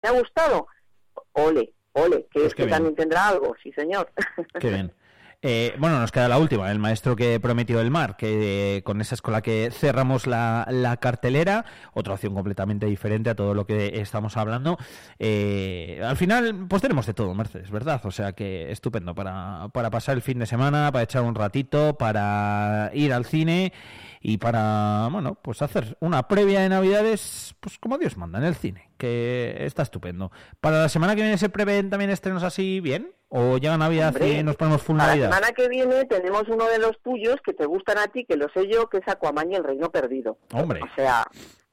¿Te ha gustado? Ole, ole, que Pues también tendrá algo, sí señor. Qué bien. Eh, bueno, nos queda la última, el maestro que prometió el mar, que eh, con esa es con la que cerramos la, cartelera, otra opción completamente diferente a todo lo que estamos hablando. Eh, al final, pues tenemos de todo, Mercedes, ¿verdad? O sea que estupendo para, para pasar el fin de semana, para echar un ratito, para ir al cine y para, bueno, pues hacer una previa de Navidades, pues como Dios manda en el cine, que está estupendo. Para la semana que viene se prevén también estrenos así bien, o llega Navidad Hombre, y nos ponemos full Para la Navidad. semana que viene tenemos uno de los tuyos que te gustan a ti, que lo sé yo, que es Aquaman y el Reino Perdido. Hombre. O sea,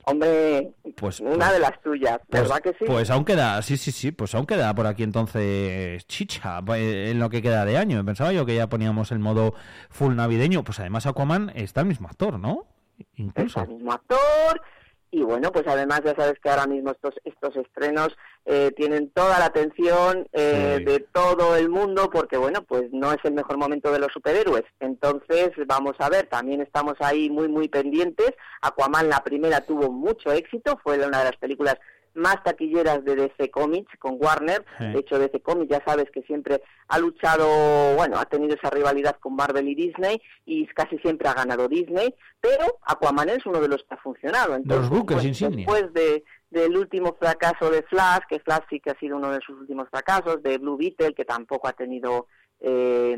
hombre, Pues, una pues- de las tuyas, Pues, ¿verdad que sí? pues aún queda, sí, sí, sí, pues aún queda por aquí entonces chicha eh, en lo que queda de año. Pensaba yo que ya poníamos el modo full navideño. Pues además Aquaman está el mismo actor, ¿no? es Incluso. el mismo actor y bueno pues además ya sabes que ahora mismo estos estos estrenos eh, tienen toda la atención eh, Sí. de todo el mundo porque bueno pues no es el mejor momento de los superhéroes entonces vamos a ver también estamos ahí muy muy pendientes Aquaman la primera tuvo mucho éxito fue una de las películas más taquilleras de DC Comics con Warner. Sí. De hecho, DC Comics ya sabes que siempre ha luchado, bueno, ha tenido esa rivalidad con Marvel y Disney y casi siempre ha ganado Disney, pero Aquaman es uno de los que ha funcionado. Entonces, buques pues, insignia. Después de, del último fracaso de Flash, que Flash sí que ha sido uno de sus últimos fracasos, de Blue Beetle, que tampoco ha tenido eh,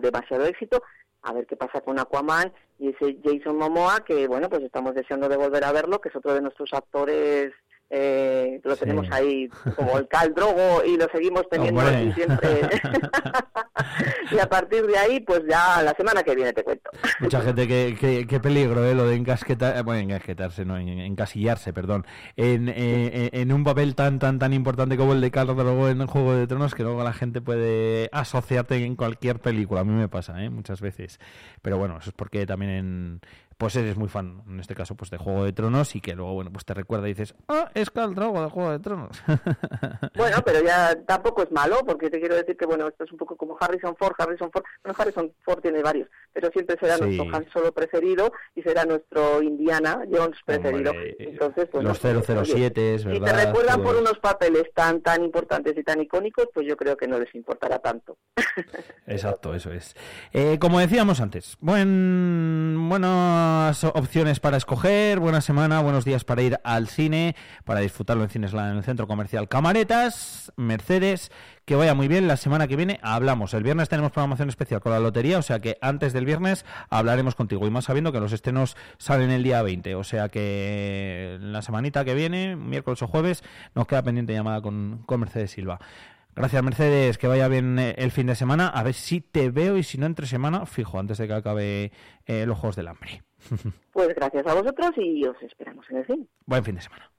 demasiado éxito, a ver qué pasa con Aquaman y ese Jason Momoa, que bueno, pues estamos deseando de volver a verlo, que es otro de nuestros actores, eh, lo Sí. tenemos ahí como el Cal Drogo y lo seguimos teniendo Hombre. así siempre. y a partir de ahí, pues ya la semana que viene te cuento. Mucha gente que, que, que peligro, ¿eh? Lo de encasquetar, bueno, encasquetarse, no, en- encasillarse, perdón, en, eh, en un papel tan, tan, tan importante como el de Carlos Drogo en Juego de Tronos, que luego la gente puede asociarte en cualquier película. A mí me pasa, ¿eh? Muchas veces. Pero bueno, eso es porque también en, pues eres muy fan, en este caso, pues de Juego de Tronos y que luego, bueno, pues te recuerda y dices, ah, es Khal Drogo de Juego de Tronos. Bueno, pero ya tampoco es malo, porque te quiero decir que, bueno, esto es un poco como Harrison Ford. Harrison Ford, bueno, Harrison Ford tiene varios, pero siempre será Sí. nuestro Han Solo preferido y será nuestro Indiana Jones preferido. Hombre, Entonces, pues, los no, 007, es Si verdad. te recuerdan por eso. unos papeles tan tan importantes y tan icónicos, pues yo creo que no les importará tanto. Exacto, eso es. Eh, como decíamos antes, buen, opciones para escoger, buena semana, buenos días para ir al cine, para disfrutarlo en Cinesland en el centro comercial Camaretas, Mercedes, que vaya muy bien. La semana que viene hablamos. El viernes tenemos programación especial con la lotería, o sea que antes del viernes hablaremos contigo. Y más sabiendo que los estrenos salen el día 20, o sea que la semanita que viene, miércoles o jueves, nos queda pendiente llamada con, con Mercedes Silva. Gracias, Mercedes. Que vaya bien eh, el fin de semana. A ver si te veo y si no entre semana, fijo, antes de que acabe eh, los Juegos del Hambre. Pues gracias a vosotros y os esperamos en el cine. Buen fin de semana.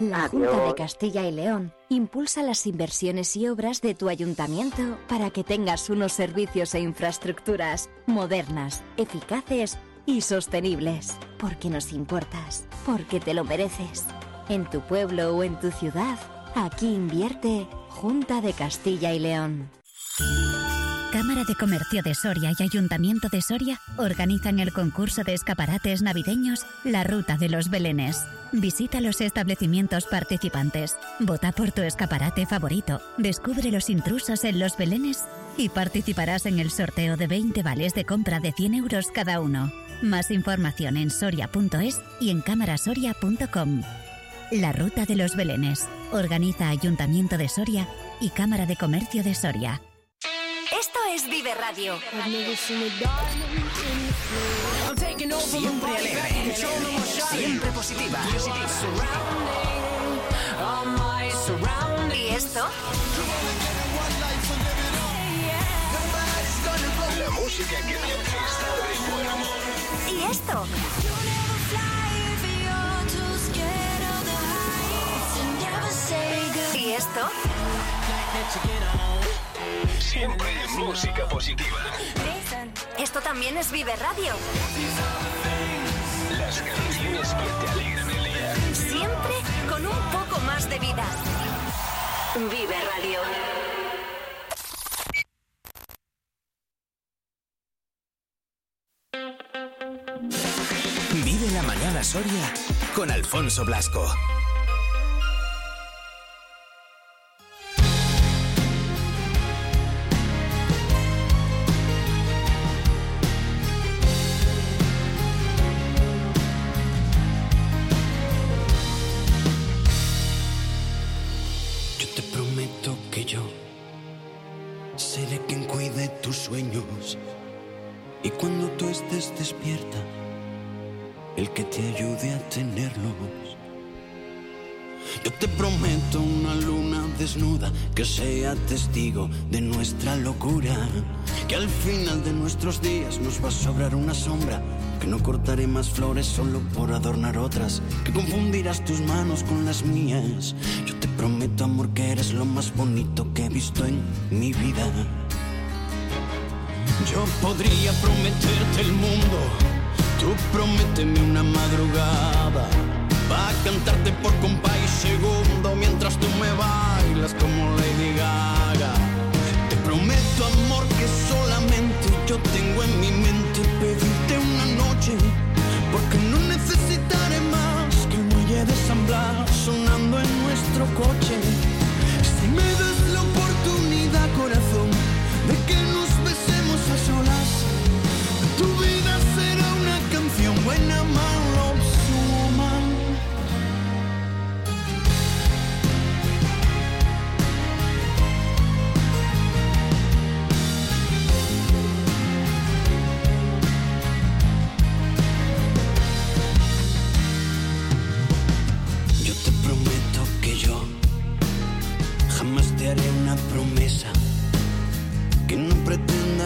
La Junta de Castilla y León impulsa las inversiones y obras de tu ayuntamiento para que tengas unos servicios e infraestructuras modernas, eficaces y sostenibles. Porque nos importas, porque te lo mereces. En tu pueblo o en tu ciudad, aquí invierte Junta de Castilla y León. Cámara de Comercio de Soria y Ayuntamiento de Soria organizan el concurso de escaparates navideños La Ruta de los Belenes. Visita los establecimientos participantes, vota por tu escaparate favorito, descubre los intrusos en los Belenes y participarás en el sorteo de 20 vales de compra de 100 euros cada uno. Más información en soria.es y en camarasoria.com. La Ruta de los Belenes. Organiza Ayuntamiento de Soria y Cámara de Comercio de Soria. Es Vive Radio. Siempre alegre, siempre positiva. ¿Y esto? La música que te está de buen humor. ¿Y esto? ¿Y esto? Siempre música positiva. Esto también es Vive Radio. Las canciones que te alegran el día. Siempre con un poco más de vida. Vive Radio. Vive la mañana Soria con Alfonso Blasco. Testigo de nuestra locura. Que al final de nuestros días nos va a sobrar una sombra. Que no cortaré más flores solo por adornar otras. Que confundirás tus manos con las mías. Yo te prometo, amor, que eres lo más bonito que he visto en mi vida. Yo podría prometerte el mundo. Tú prométeme una madrugada. Va a cantarte por compa y segundo mientras tú me bailas como Lady Gaga. Prometo, amor, que solamente yo tengo en mi mente pedirte una noche. Porque no necesitaré más que el muelle de San sonando en nuestro coche.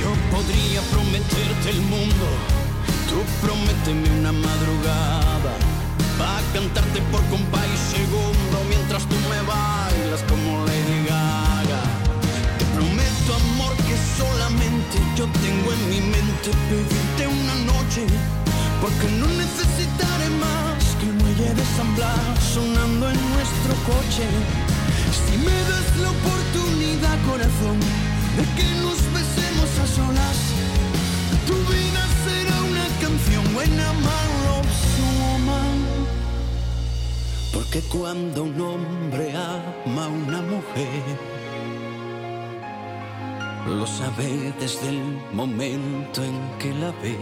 Yo podría prometerte el mundo. Tú prométeme una madrugada. Va a cantarte por compa y segundo mientras tú me bailas como Lady Gaga. Te prometo, amor, que solamente yo tengo en mi mente pedirte una noche. Porque no necesitaré más que el muelle de San sonando en nuestro coche. Si me das la oportunidad, corazón, que nos besemos a solas, tu vida será una canción buena, mala o mal. Porque cuando un hombre ama a una mujer, lo sabe desde el momento en que la ve.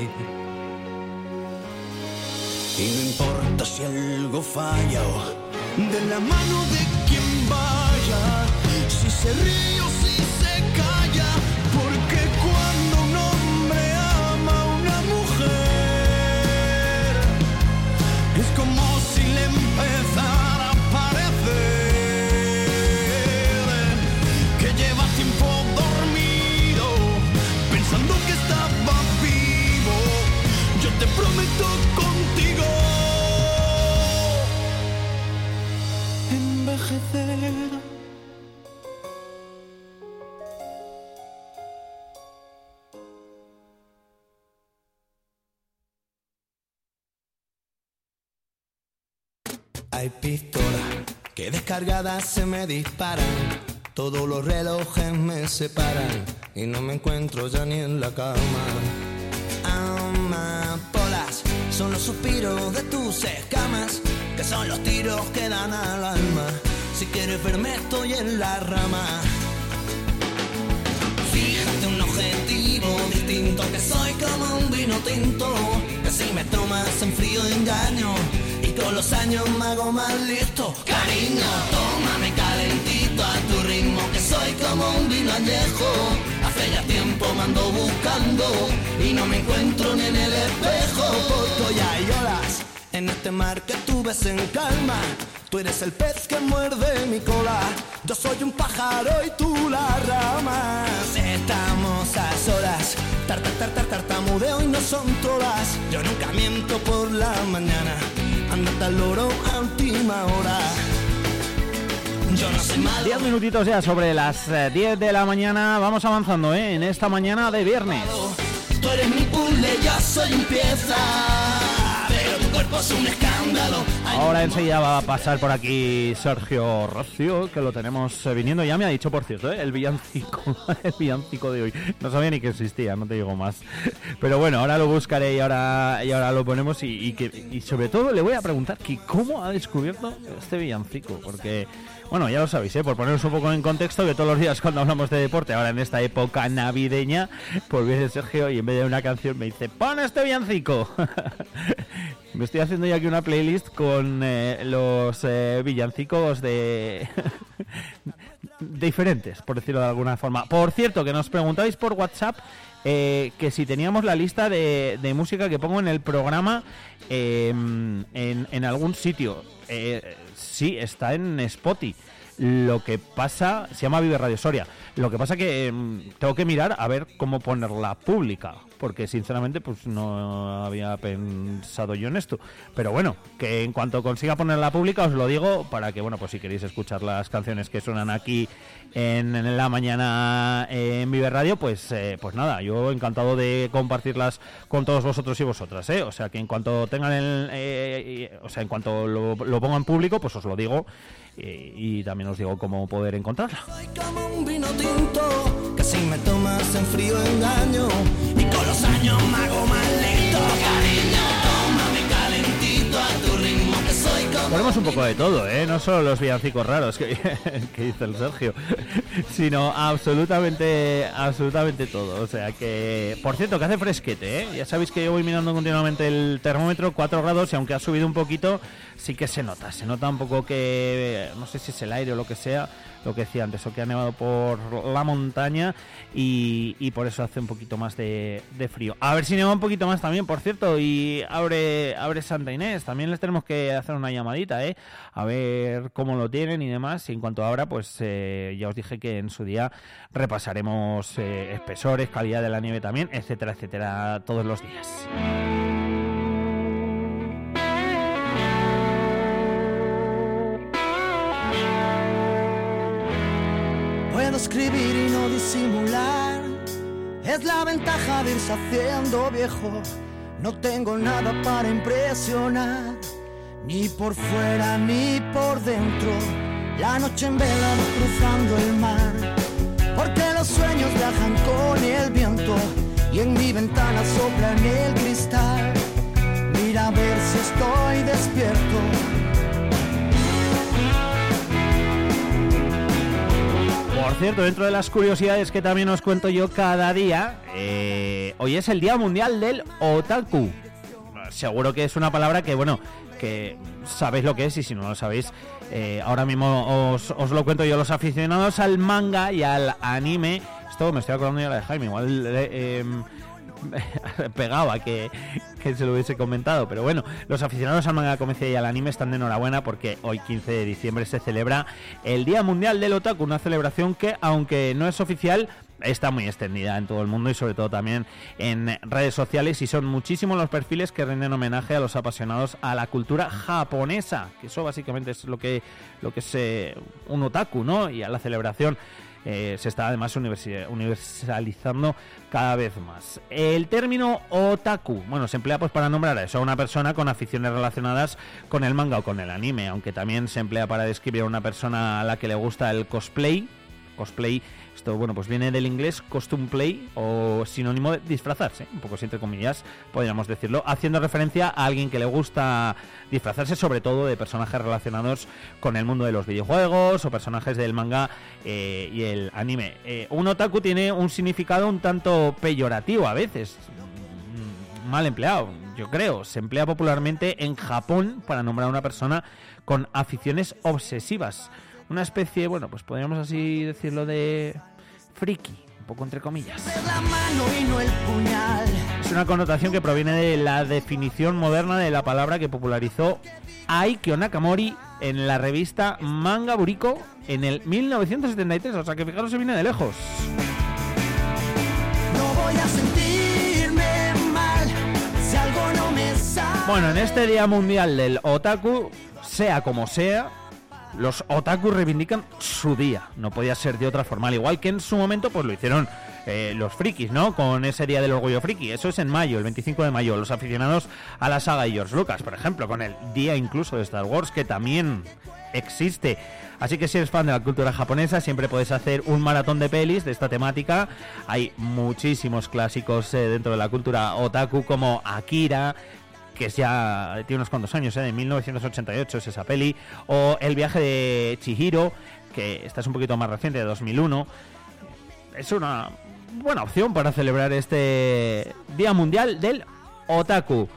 Y no importa si algo falla o de la mano de quien vaya, si se ríe Hay pistolas que descargadas se me disparan. Todos los relojes me separan y no me encuentro ya ni en la cama. Amapolas son los suspiros de tus escamas, que son los tiros que dan al alma. Si quieres verme estoy en la rama. Fíjate un objetivo distinto, que soy como un vino tinto, que si me tomas en frío engaño y con los años me hago más listo. Cariño, tómame calentito a tu ritmo, que soy como un vino añejo. Hace ya tiempo me ando buscando y no me encuentro ni en el espejo. Porque hay olas en este mar que tú ves en calma. Tú eres el pez que muerde mi cola. Yo soy un pájaro y tú la rama. Estamos a solas. Tar, tar, tar, tar, tartamudeo y no son todas. Yo nunca miento por la mañana. Andate al loro a última hora. Yo no soy malo. 10 minutitos ya sobre las eh, 10 de la mañana. Vamos avanzando ¿eh? en esta mañana de viernes. Tú eres mi puzzle, yo soy un pieza. Ahora enseguida va a pasar por aquí Sergio Rocio, que lo tenemos eh, viniendo. Ya me ha dicho, por cierto, ¿eh? el villancico, el villancico de hoy. No sabía ni que existía, no te digo más. Pero bueno, ahora lo buscaré y ahora, y ahora lo ponemos. Y, y que, y sobre todo le voy a preguntar que cómo ha descubierto este villancico. Porque, bueno, ya lo sabéis, ¿eh? por poneros un poco en contexto, que todos los días cuando hablamos de deporte, ahora en esta época navideña, pues viene Sergio y en vez de una canción me dice, pon este villancico. Me estoy haciendo ya aquí una playlist con eh, los eh, villancicos de... diferentes, por decirlo de alguna forma. Por cierto, que nos preguntáis por WhatsApp eh, que si teníamos la lista de, música que pongo en el programa eh, en, en algún sitio. Eh, sí, está en Spotify. Lo que pasa, se llama Vive Radio Soria. Lo que pasa que em, tengo que mirar a ver cómo ponerla pública, porque sinceramente pues no había pensado yo en esto. Pero bueno, que en cuanto consiga ponerla pública os lo digo para que bueno, pues si queréis escuchar las canciones que suenan aquí en, la mañana en Vive Radio, pues eh, pues nada, yo encantado de compartirlas con todos vosotros y vosotras, ¿eh? O sea que en cuanto tengan el, eh, o sea en cuanto lo, lo ponga en público, pues os lo digo eh, y también os digo cómo poder encontrarla. Soy como un vino tinto que si me tomas en frío engaño con los años me hago más lento. Cariño, tómame calentito a tu ritmo que soy como Ponemos un poco de todo, ¿eh? No solo los villancicos raros que, que dice el Sergio, sino absolutamente, absolutamente todo. O sea que, por cierto, que hace fresquete, ¿eh? Ya sabéis que yo voy mirando continuamente el termómetro, 4 grados, y aunque ha subido un poquito, sí que se nota. Se nota un poco que, no sé si es el aire o lo que sea, lo que decía antes, o que ha nevado por la montaña y, por eso hace un poquito más de, de frío. A ver si neva un poquito más también, por cierto, y abre, abre Santa Inés. También les tenemos que hacer una llamadita, ¿eh? A ver cómo lo tienen y demás. Y en cuanto abra, pues eh, ya os dije que en su día repasaremos eh, espesores, calidad de la nieve también, etcétera, etcétera, todos los días. Puedo escribir y no disimular. Es la ventaja de irse haciendo viejo. No tengo nada para impresionar, ni por fuera ni por dentro. La noche en vela cruzando el mar, porque los sueños viajan con el viento y en mi ventana sopla en el cristal. Mira a ver si estoy despierto. Por cierto, dentro de las curiosidades que también os cuento yo cada día, eh, hoy es el Día Mundial del Otaku. Seguro que es una palabra que, bueno, que sabéis lo que es y si no lo sabéis, eh, ahora mismo os, lo cuento yo. Los aficionados al manga y al anime, esto me estoy acordando ya de Jaime, igual... eh, pegaba que, se lo hubiese comentado. Pero bueno, los aficionados al manga comedia y al anime están de enhorabuena porque hoy 15 de diciembre se celebra el Día Mundial del Otaku, una celebración que aunque no es oficial, está muy extendida en todo el mundo y sobre todo también en redes sociales y son muchísimos los perfiles que rinden homenaje a los apasionados a la cultura japonesa, que eso básicamente es lo que lo que es eh, un otaku, ¿no? Y a la celebración eh, se está además universalizando cada vez más. El término otaku, bueno, se emplea pues para nombrar a eso, a una persona con aficiones relacionadas con el manga o con el anime, aunque también se emplea para describir a una persona a la que le gusta el cosplay. Cosplay, bueno, pues viene del inglés costume play o sinónimo de disfrazarse, un poco entre comillas, podríamos decirlo, haciendo referencia a alguien que le gusta disfrazarse sobre todo de personajes relacionados con el mundo de los videojuegos o personajes del manga eh, y el anime. Eh, un otaku tiene un significado un tanto peyorativo a veces, mm, mal empleado, yo creo. Se emplea popularmente en Japón para nombrar a una persona con aficiones obsesivas. Una especie, bueno, pues podríamos así decirlo de friki, un poco entre comillas. Es una connotación que proviene de la definición moderna de la palabra que popularizó Aikyo Nakamori en la revista Manga Buriko en el 1973. O sea que fijaros, se viene de lejos. No voy a sentirme mal si algo no me sale. Bueno, en este Día Mundial del Otaku, sea como sea, los otaku reivindican su día. No podía ser de otra forma. Al igual que en su momento, pues lo hicieron eh, los frikis, ¿no? Con ese Día del Orgullo Friki. Eso es en mayo, el 25 de mayo. Los aficionados a la saga de George Lucas, por ejemplo, con el Día incluso de Star Wars, que también existe. Así que si eres fan de la cultura japonesa, siempre puedes hacer un maratón de pelis de esta temática. Hay muchísimos clásicos eh, dentro de la cultura otaku como Akira, que es ya tiene unos cuantos años, ¿eh? de 1988 es esa peli, o El viaje de Chihiro, que esta es un poquito más reciente, de 2001. Es una buena opción para celebrar este Día Mundial del Otaku.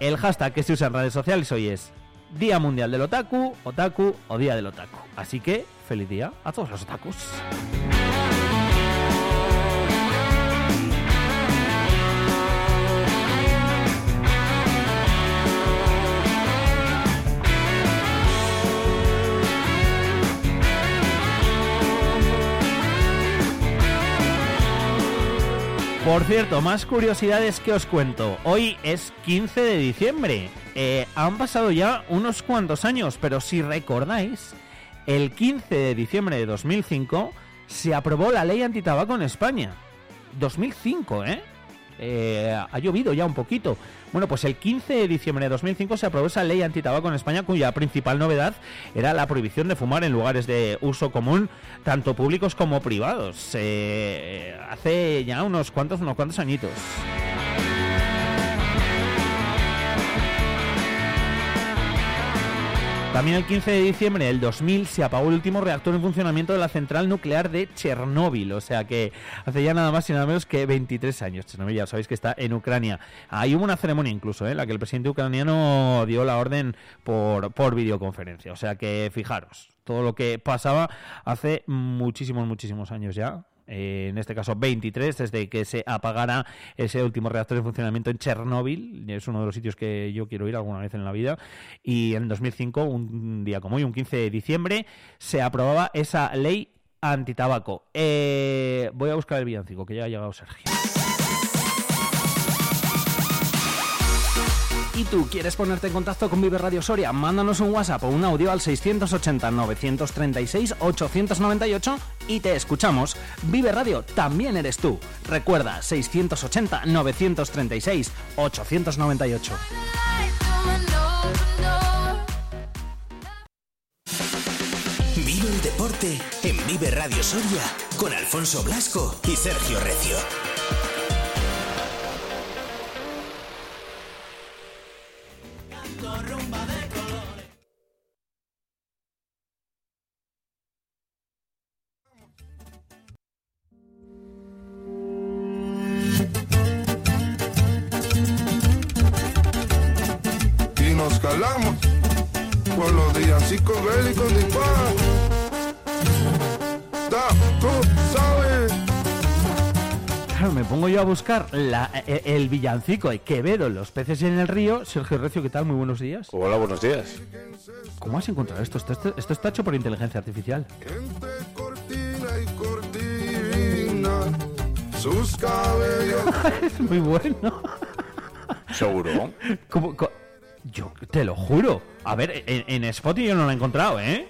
El hashtag que se usa en redes sociales hoy es Día Mundial del Otaku, Otaku o Día del Otaku. Así que feliz día a todos los otakus. Por cierto, más curiosidades que os cuento. Hoy es 15 de diciembre. Eh, han pasado ya unos cuantos años, pero si recordáis, el 15 de diciembre de 2005 se aprobó la ley antitabaco en España. 2005, ¿eh? Eh, ha llovido ya un poquito. Bueno, pues el 15 de diciembre de 2005 se aprobó esa ley antitabaco en España cuya principal novedad era la prohibición de fumar en lugares de uso común, tanto públicos como privados. Eh, hace ya unos cuantos, unos cuantos añitos. También el 15 de diciembre del 2000 se apagó el último reactor en funcionamiento de la central nuclear de Chernóbil, o sea que hace ya nada más y nada menos que 23 años. Chernóbil ya sabéis que está en Ucrania. Ahí hubo una ceremonia incluso, ¿eh? en la que el presidente ucraniano dio la orden por, por videoconferencia, o sea que fijaros, todo lo que pasaba hace muchísimos, muchísimos años ya, eh, en este caso 23, desde que se apagara ese último reactor en funcionamiento en Chernóbil. Es uno de los sitios que yo quiero ir alguna vez en la vida. Y en 2005, un día como hoy, un 15 de diciembre, se aprobaba esa ley antitabaco. Eh, voy a buscar el villancico, que ya ha llegado Sergio. ¿Y tú quieres ponerte en contacto con Vive Radio Soria? Mándanos un WhatsApp o un audio al 680-936-898 y te escuchamos. Vive Radio también eres tú. Recuerda, 680-936-898. Vive el deporte en Vive Radio Soria con Alfonso Blasco y Sergio Recio. Y nos calamos por los días psicodélicos de paz. Da, pongo yo a buscar la- e- el villancico de Quevedo, Los peces en el río. Sergio Recio, ¿qué tal? Muy buenos días. Hola, buenos días. ¿Cómo has encontrado esto? Esto, esto- esto está hecho por inteligencia artificial. Entre cortina y cortina, sus cabellos. es muy bueno. ¿Seguro? ¿Cómo- co- yo te lo juro. A ver, en, en Spotify yo no lo he encontrado, ¿eh?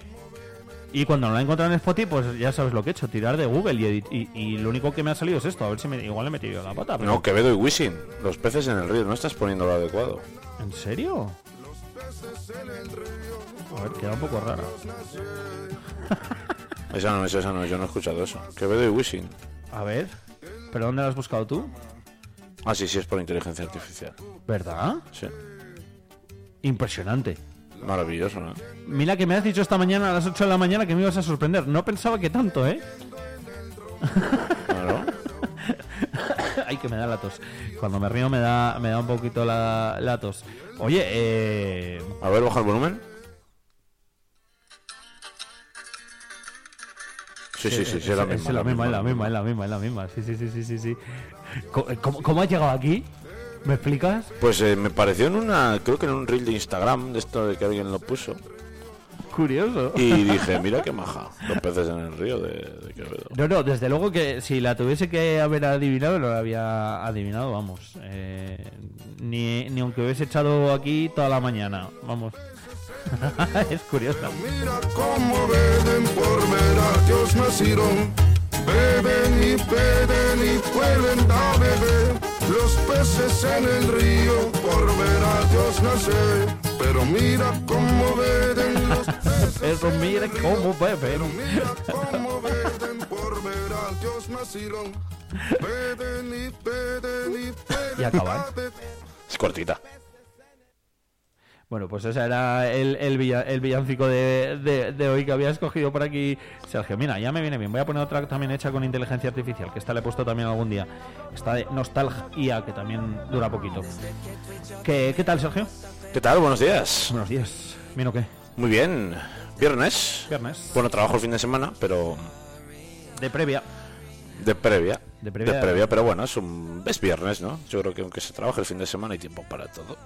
Y cuando no lo he encontrado en Spotify, pues ya sabes lo que he hecho, tirar de Google y, y, y lo único que me ha salido es esto. A ver si me, igual le he metido la pata. Pero... No, Quevedo y Wisin. Los peces en el río. No estás poniendo lo adecuado. ¿En serio? A ver, queda un poco rara. Esa no es, esa no es. Yo no he escuchado eso. Quevedo y Wisin. A ver, ¿pero dónde la has buscado tú? Ah, sí, sí, es por inteligencia artificial. ¿Verdad? Sí. Impresionante. Maravilloso, ¿no? Mira que me has dicho esta mañana a las 8 de la mañana que me ibas a sorprender. No pensaba que tanto, ¿eh? Claro. Ay, que me da la tos. Cuando me río me da, me da un poquito la, la tos. Oye, eh... A ver, baja el volumen. Sí, sí, sí, sí, es la misma. Es la misma, es la misma, es la misma, es la misma. Sí, sí, sí, sí, sí, sí. ¿Cómo, cómo- cómo has llegado aquí? ¿Me explicas? Pues eh, me pareció en una, creo que en un reel de Instagram, de esto de que alguien lo puso. Curioso. Y dije, mira qué maja, los peces en el río de, de Quevedo. No, no, desde luego que si la tuviese que haber adivinado, no la había adivinado, vamos. Eh, ni, ni aunque hubiese echado aquí toda la mañana, vamos. es curioso. Mira cómo beben por ver a Dios nacieron. Beben y beben lenta, bebé. Los peces en el río por ver a Dios nacer. Pero mira cómo beben los peces. Eso, mire cómo beben. Mira cómo beben por ver a Dios nacieron. Beben y beben y beben. Y acabar. Es cortita. Bueno, pues ese era el, el, villa- el villancico de, de- de hoy que había escogido por aquí Sergio. Mira, ya me viene bien. Voy a poner otra también hecha con inteligencia artificial, que esta le he puesto también algún día. Esta de Nostalgia, que también dura poquito. ¿Qué, qué tal, Sergio? ¿Qué tal? Buenos días. Buenos días. ¿Bien o qué? Muy bien. Viernes. Viernes. Bueno, trabajo el fin de semana, pero De previa. de previa. De previa. pero bueno, es, un, es viernes, ¿no? Yo creo que aunque se trabaje el fin de semana hay tiempo para todo.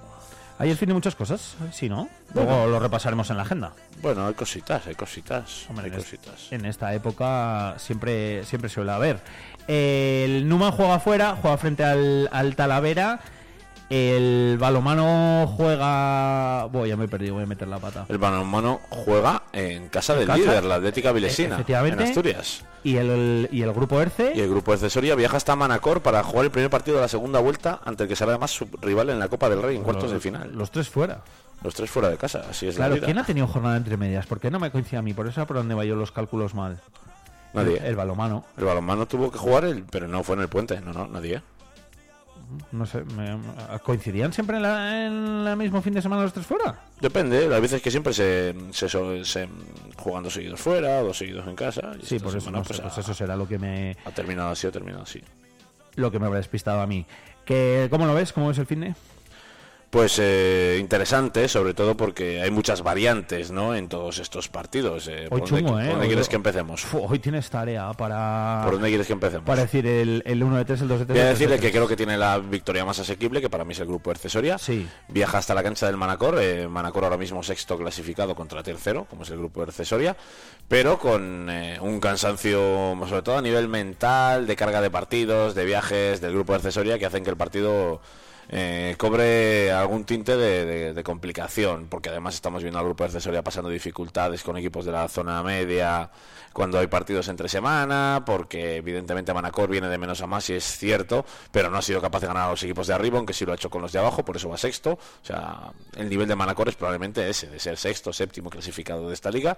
¿Hay el fin de muchas cosas? Sí, ¿no? Luego lo repasaremos en la agenda. Bueno, hay cositas, hay cositas. Hombre, hay en es- cositas. En esta época siempre, siempre suele haber. El Numan juega afuera, juega frente al, al Talavera. El Balomano juega. Voy, ya me he perdido, voy a meter la pata. El balonmano juega en casa del casa? líder, la Atlética Vilesina, E- efectivamente. en Asturias. Y el, y el grupo Erce. Y el grupo de Cesoria viaja hasta Manacor para jugar el primer partido de la segunda vuelta ante el que será además su rival en la Copa del Rey en cuartos de final. Los tres fuera. Los tres fuera de casa, así es Claro, la vida. ¿quién ha tenido jornada entre medias? ¿Por qué no me coincide a mí? Por eso por donde va yo los cálculos mal. Nadie. El, el balomano. El balonmano tuvo que jugar, el, pero no fue en el puente, no, no, nadie. No sé, me- ¿coincidían siempre en la- en el mismo fin de semana los tres fuera? Depende, las veces que siempre se, se, juegan dos seguidos fuera, dos seguidos en casa. y Sí, por eso, sé, pues, pues eso será lo que me ha terminado así, ha terminado así. lo que me habrá despistado a mí. Que, ¿Cómo lo ves? ¿Cómo ves el fin de? Pues eh, interesante, sobre todo porque hay muchas variantes, ¿no? En todos estos partidos. eh. Hoy ¿Por dónde, chungo, por ¿eh? dónde Hoy- quieres que empecemos? Hoy tienes tarea para, ¿Por dónde quieres que empecemos? para decir el, el 1 de 3, el 2 de 3. Voy a decirle que creo que tiene la victoria más asequible, que para mí es el grupo Ercesoria. Sí. Viaja hasta la cancha del Manacor. eh, Manacor ahora mismo sexto clasificado contra tercero, como es el grupo Ercesoria. Pero con eh, un cansancio, sobre todo a nivel mental, de carga de partidos, de viajes del grupo Ercesoria, que hacen que el partido eh, cobre algún tinte de, complicación, porque además estamos viendo al grupo de Cesoria pasando dificultades con equipos de la zona media cuando hay partidos entre semana, porque evidentemente Manacor viene de menos a más y es cierto, pero no ha sido capaz de ganar a los equipos de arriba, aunque sí lo ha hecho con los de abajo, por eso va sexto. O sea, el nivel de Manacor es probablemente ese, de ser sexto, séptimo clasificado de esta liga.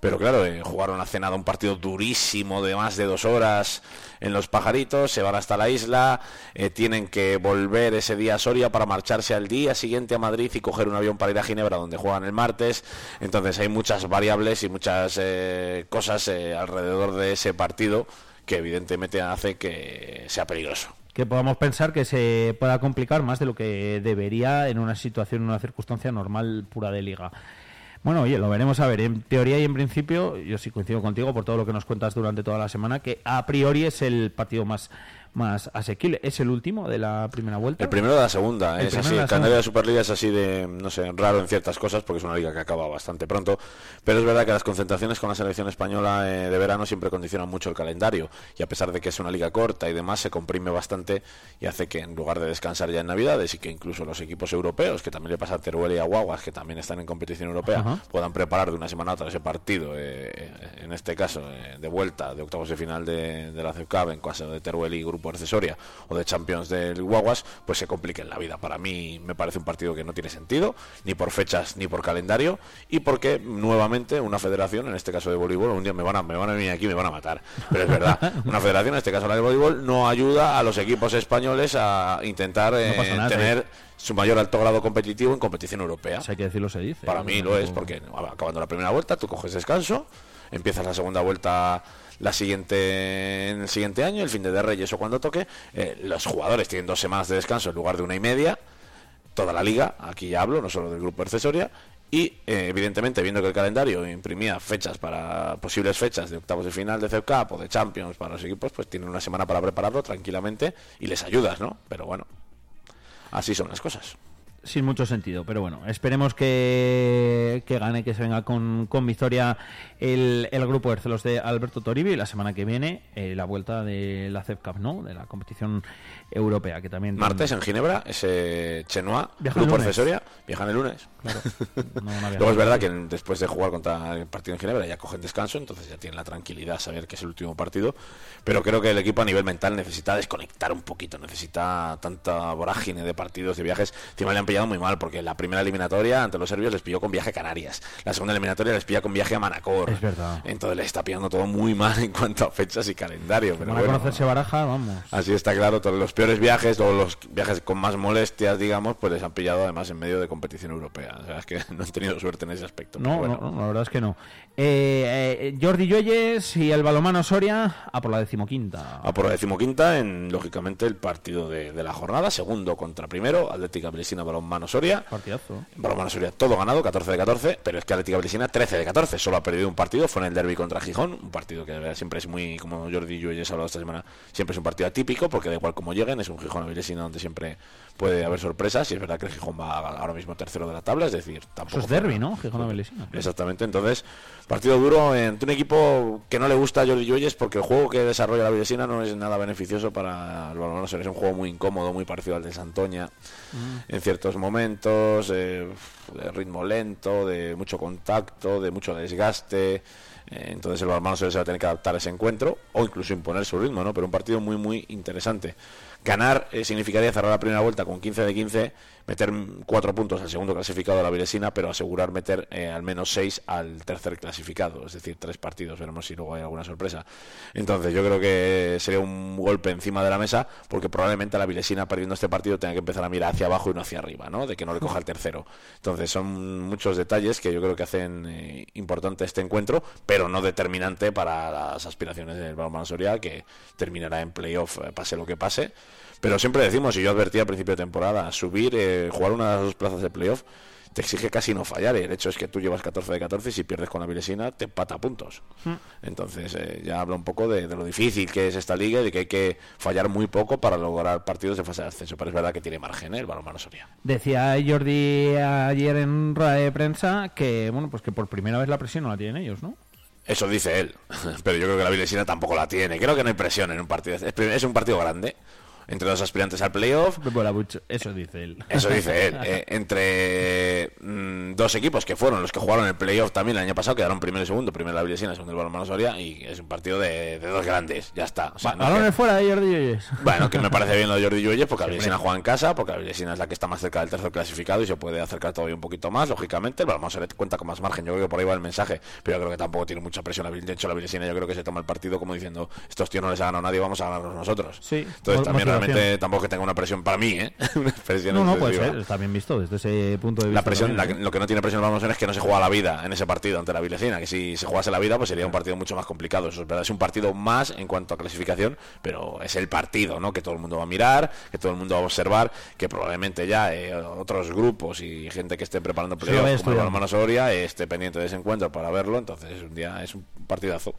Pero claro, eh, jugaron hace nada un partido durísimo de más de dos horas en los pajaritos, se van hasta la isla, eh, tienen que volver ese día a Soria para marcharse al día siguiente a Madrid y coger un avión para ir a Ginebra donde juegan el martes. Entonces hay muchas variables y muchas eh, cosas eh, alrededor de ese partido que evidentemente hace que sea peligroso. que podamos pensar que se pueda complicar más de lo que debería en una situación, en una circunstancia normal pura de liga. Bueno, oye, lo veremos a ver. En teoría y en principio, yo sí coincido contigo por todo lo que nos cuentas durante toda la semana, que a priori es el partido más, más asequible. ¿Es el último de la primera vuelta? El primero de la segunda, El es así. de segunda. de Superliga es así de, no sé, raro en ciertas cosas porque es una liga que acaba bastante pronto. Pero es verdad que las concentraciones con la selección española eh, de verano siempre condicionan mucho el calendario. Y a pesar de que es una liga corta y demás, se comprime bastante y hace que en lugar de descansar ya en Navidades y que incluso los equipos europeos, que también le pasa a Teruel y a Guaguas, que también están en competición europea, Ajá. puedan preparar de una semana a otra ese partido, eh, eh, en este caso, eh, de vuelta de octavos de final de, de la CEPCAB en caso de Teruel y Grupo Accesoria o de Champions del Guaguas, pues se compliquen la vida. Para mí me parece un partido que no tiene sentido, ni por fechas ni por calendario, y porque nuevamente una federación, en este caso de voleibol, un día me van a, me van a venir aquí y me van a matar. Pero es verdad, una federación, en este caso la de voleibol, no ayuda a los equipos españoles a intentar eh, nada, tener su mayor alto grado competitivo en competición europea. Hay que decirlo, se dice. Para mí lo es, porque acabando la primera vuelta tú coges descanso, empiezas la segunda vuelta la siguiente en el siguiente año, el fin de Reyes o cuando toque, eh, los jugadores tienen dos semanas de descanso en lugar de una y media, toda la liga, aquí ya hablo, no solo del grupo accesoria, y eh, evidentemente viendo que el calendario imprimía fechas para posibles fechas de octavos de final de CEP Cup o de Champions para los equipos, pues tienen una semana para prepararlo tranquilamente y les ayudas, ¿no? Pero bueno, así son las cosas. Sin mucho sentido. Pero bueno, esperemos que, que gane, que se venga con, con victoria el, el grupo de los de Alberto Toribio y la semana que viene eh, la vuelta de la CEP Cup, ¿no? De la competición europea, que también... Martes en Ginebra, ese el grupo accesoria, viajan el lunes. Claro. No. Luego es verdad que después de jugar contra el partido en Ginebra ya cogen descanso, entonces ya tienen la tranquilidad saber que es el último partido. Pero creo que el equipo a nivel mental necesita desconectar un poquito, necesita tanta vorágine de partidos, de viajes. Encima le han pillado muy mal porque la primera eliminatoria ante los serbios les pilló con viaje a Canarias, la segunda eliminatoria les pilla con viaje a Manacor. Es verdad. Entonces les está pillando todo muy mal en cuanto a fechas y calendario. Pero bueno, conocerse Baraja, vamos. Así está claro, todos los peores viajes o los viajes con más molestias, digamos, pues les han pillado además en medio de competición europea. O sea, es que no han tenido suerte en ese aspecto. No, bueno. no, no, la verdad es que no. Eh, eh, Jordi Lloyes y el balomano Soria a por la decimoquinta. A por la decimoquinta en, lógicamente, el partido de, de la jornada, segundo contra primero, Atlética Bresina, Balonmano Soria. Partidazo. Balonmano Soria todo ganado, 14 de 14, pero es que Atlética Bresina 13 de 14, solo ha perdido un partido, fue en el derby contra Gijón, un partido que de verdad siempre es muy, como Jordi Lluelles ha hablado esta semana, siempre es un partido atípico, porque da igual como lleguen, es un Gijón a Bresina donde siempre puede haber sorpresas, y es verdad que el Gijón va ahora mismo tercero de la tabla, es decir, tampoco... Eso es derbi, ¿no? Gijón Avelesina. Exactamente, entonces, partido duro ante un equipo que no le gusta a Jordi Lluelles porque el juego que desarrolla la Villesina no es nada beneficioso para el balonmano, es un juego muy incómodo, muy parecido al de Santoña en ciertos momentos, eh, de ritmo lento, de mucho contacto, de mucho desgaste. eh, entonces el balonmano se va a tener que adaptar a ese encuentro o incluso imponer su ritmo, ¿no? Pero un partido muy, muy interesante. Ganar eh, significaría cerrar la primera vuelta con 15 de 15, meter cuatro puntos al segundo clasificado de la Vilesina, pero asegurar meter eh, al menos seis al tercer clasificado, es decir, tres partidos. Veremos si luego hay alguna sorpresa. Entonces, yo creo que sería un golpe encima de la mesa, porque probablemente la Vilesina perdiendo este partido tenga que empezar a mirar hacia abajo y no hacia arriba, ¿no? De que no le coja el tercero. Entonces, son muchos detalles que yo creo que hacen eh, importante este encuentro, pero no determinante para las aspiraciones del Balonmano Soria, que terminará en playoff, eh, pase lo que pase. Pero siempre decimos, y yo advertí al principio de temporada, subir, eh, jugar una de las dos plazas de playoff, te exige casi no fallar. Y el hecho es que tú llevas 14 de 14 y si pierdes con la Vilesina, te empata puntos. Entonces, eh, ya habla un poco de, de lo difícil que es esta liga y de que hay que fallar muy poco para lograr partidos de fase de ascenso. Pero es verdad que tiene margen ¿eh? el balonmano Soria. Decía Jordi ayer en rueda de prensa que, bueno, pues que por primera vez la presión no la tienen ellos, ¿no? Eso dice él, pero yo creo que la Vilesina tampoco la tiene. Creo que no hay presión en un partido. Es un partido grande, entre dos aspirantes al playoff. Eso dice él. Eso dice él. Eh, entre mm, dos equipos que fueron los que jugaron el playoff también el año pasado, quedaron primero y segundo, primero la Vilesina, segundo el Balonmano Soria, y es un partido de, de dos grandes, ya está. O sea, no es que- Balones fuera de Jordi Lloyes. bueno, que me parece bien lo de Jordi Lluelles porque la Vilesina juega en casa, porque la Vilesina es la que está más cerca del tercer clasificado y se puede acercar todavía un poquito más, lógicamente. El Balonmano Soria cuenta con más margen, yo creo que por ahí va el mensaje, pero yo creo que tampoco tiene mucha presión. De hecho, la Vilesina yo creo que se toma el partido como diciendo, estos tíos no les ha ganado nadie, vamos a ganarnos nosotros. Sí, Entonces también. Realmente tampoco que tenga una presión para mí, ¿eh? Una presión No, no, puede excesiva. ser, está bien visto desde ese punto de vista. La presión, la lo que no tiene presión Soria es que no se juega la vida en ese partido ante la Vilecina, que si se jugase la vida pues sería un partido mucho más complicado. Eso es verdad, es un partido más en cuanto a clasificación, pero es el partido, ¿no? Que todo el mundo va a mirar, que todo el mundo va a observar, que probablemente ya eh, otros grupos y gente que esté preparando vaya playoffs como el Soria esté pendiente de ese encuentro para verlo, entonces es un día es un partidazo.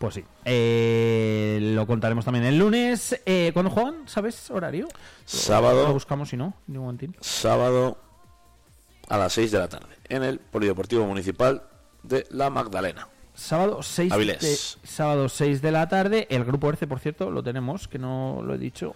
Pues sí. Eh, lo contaremos también el lunes. Eh, ¿Cuándo juegan? ¿Sabes horario? Sábado. Lo buscamos si no. Sábado a las 6 de la tarde en el Polideportivo Municipal de La Magdalena. Sábado 6 Avilés. de, sábado 6 de la tarde. El grupo ERCE, por cierto, lo tenemos, que no lo he dicho.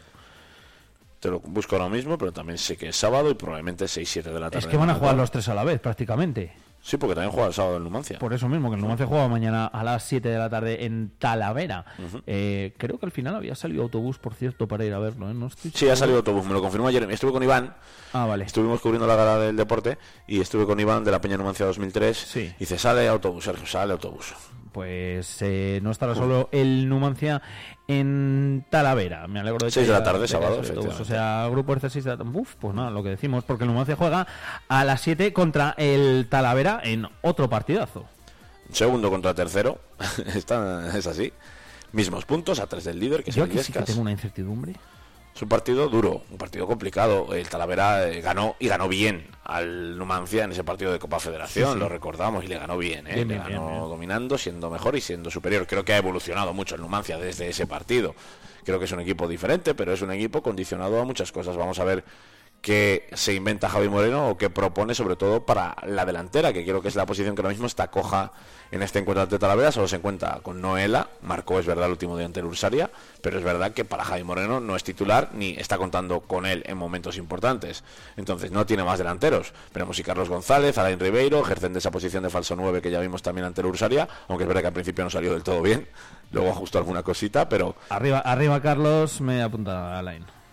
Te lo busco ahora mismo, pero también sé que es sábado y probablemente 6-7 de la tarde. Es que van a jugar los tres a la vez, prácticamente. Sí, porque también juega el sábado en Numancia. Por eso mismo, que el Numancia juega mañana a las 7 de la tarde en Talavera. Eh, creo que al final había salido autobús, por cierto, para ir a verlo. ¿eh? No estoy Sí, ha salido autobús, me lo confirmó ayer. Estuve con Iván, Ah, vale. estuvimos cubriendo la gala del deporte y estuve con Iván de la Peña Numancia 2003. Sí. Y dice, sale autobús, Sergio, sale autobús. Pues eh, no estará solo el Numancia en Talavera. Me alegro de que Seis de la tarde, sábado, autobús. O sea, grupo RC 6 de la tarde. Uf, pues nada, lo que decimos, porque el Numancia juega a las 7 contra el Talavera en otro partidazo. Segundo contra tercero, Está, es así. Mismos puntos, a tres del líder, que es Yo el aquí sí que tengo una incertidumbre. Es un partido duro, un partido complicado. El Talavera eh, ganó y ganó bien al Numancia en ese partido de Copa Federación, Sí, sí. lo recordamos y le ganó bien, ¿eh? Bien, le ganó bien, bien. dominando, siendo mejor y siendo superior. Creo que ha evolucionado mucho el Numancia desde ese partido. Creo que es un equipo diferente, pero es un equipo condicionado a muchas cosas. Vamos a ver que se inventa Javi Moreno o que propone sobre todo para la delantera, que creo que es la posición que ahora mismo está coja en este encuentro ante Talavera, solo se encuentra con Noela, marcó es verdad el último día ante Ursaria, pero es verdad que para Javi Moreno no es titular ni está contando con él en momentos importantes. Entonces no tiene más delanteros. Veremos si Carlos González, Alain Ribeiro ejercen de esa posición de falso 9 que ya vimos también ante Ursaria, aunque es verdad que al principio no salió del todo bien, luego ajustó alguna cosita, pero Arriba, arriba Carlos, me apunta a Line.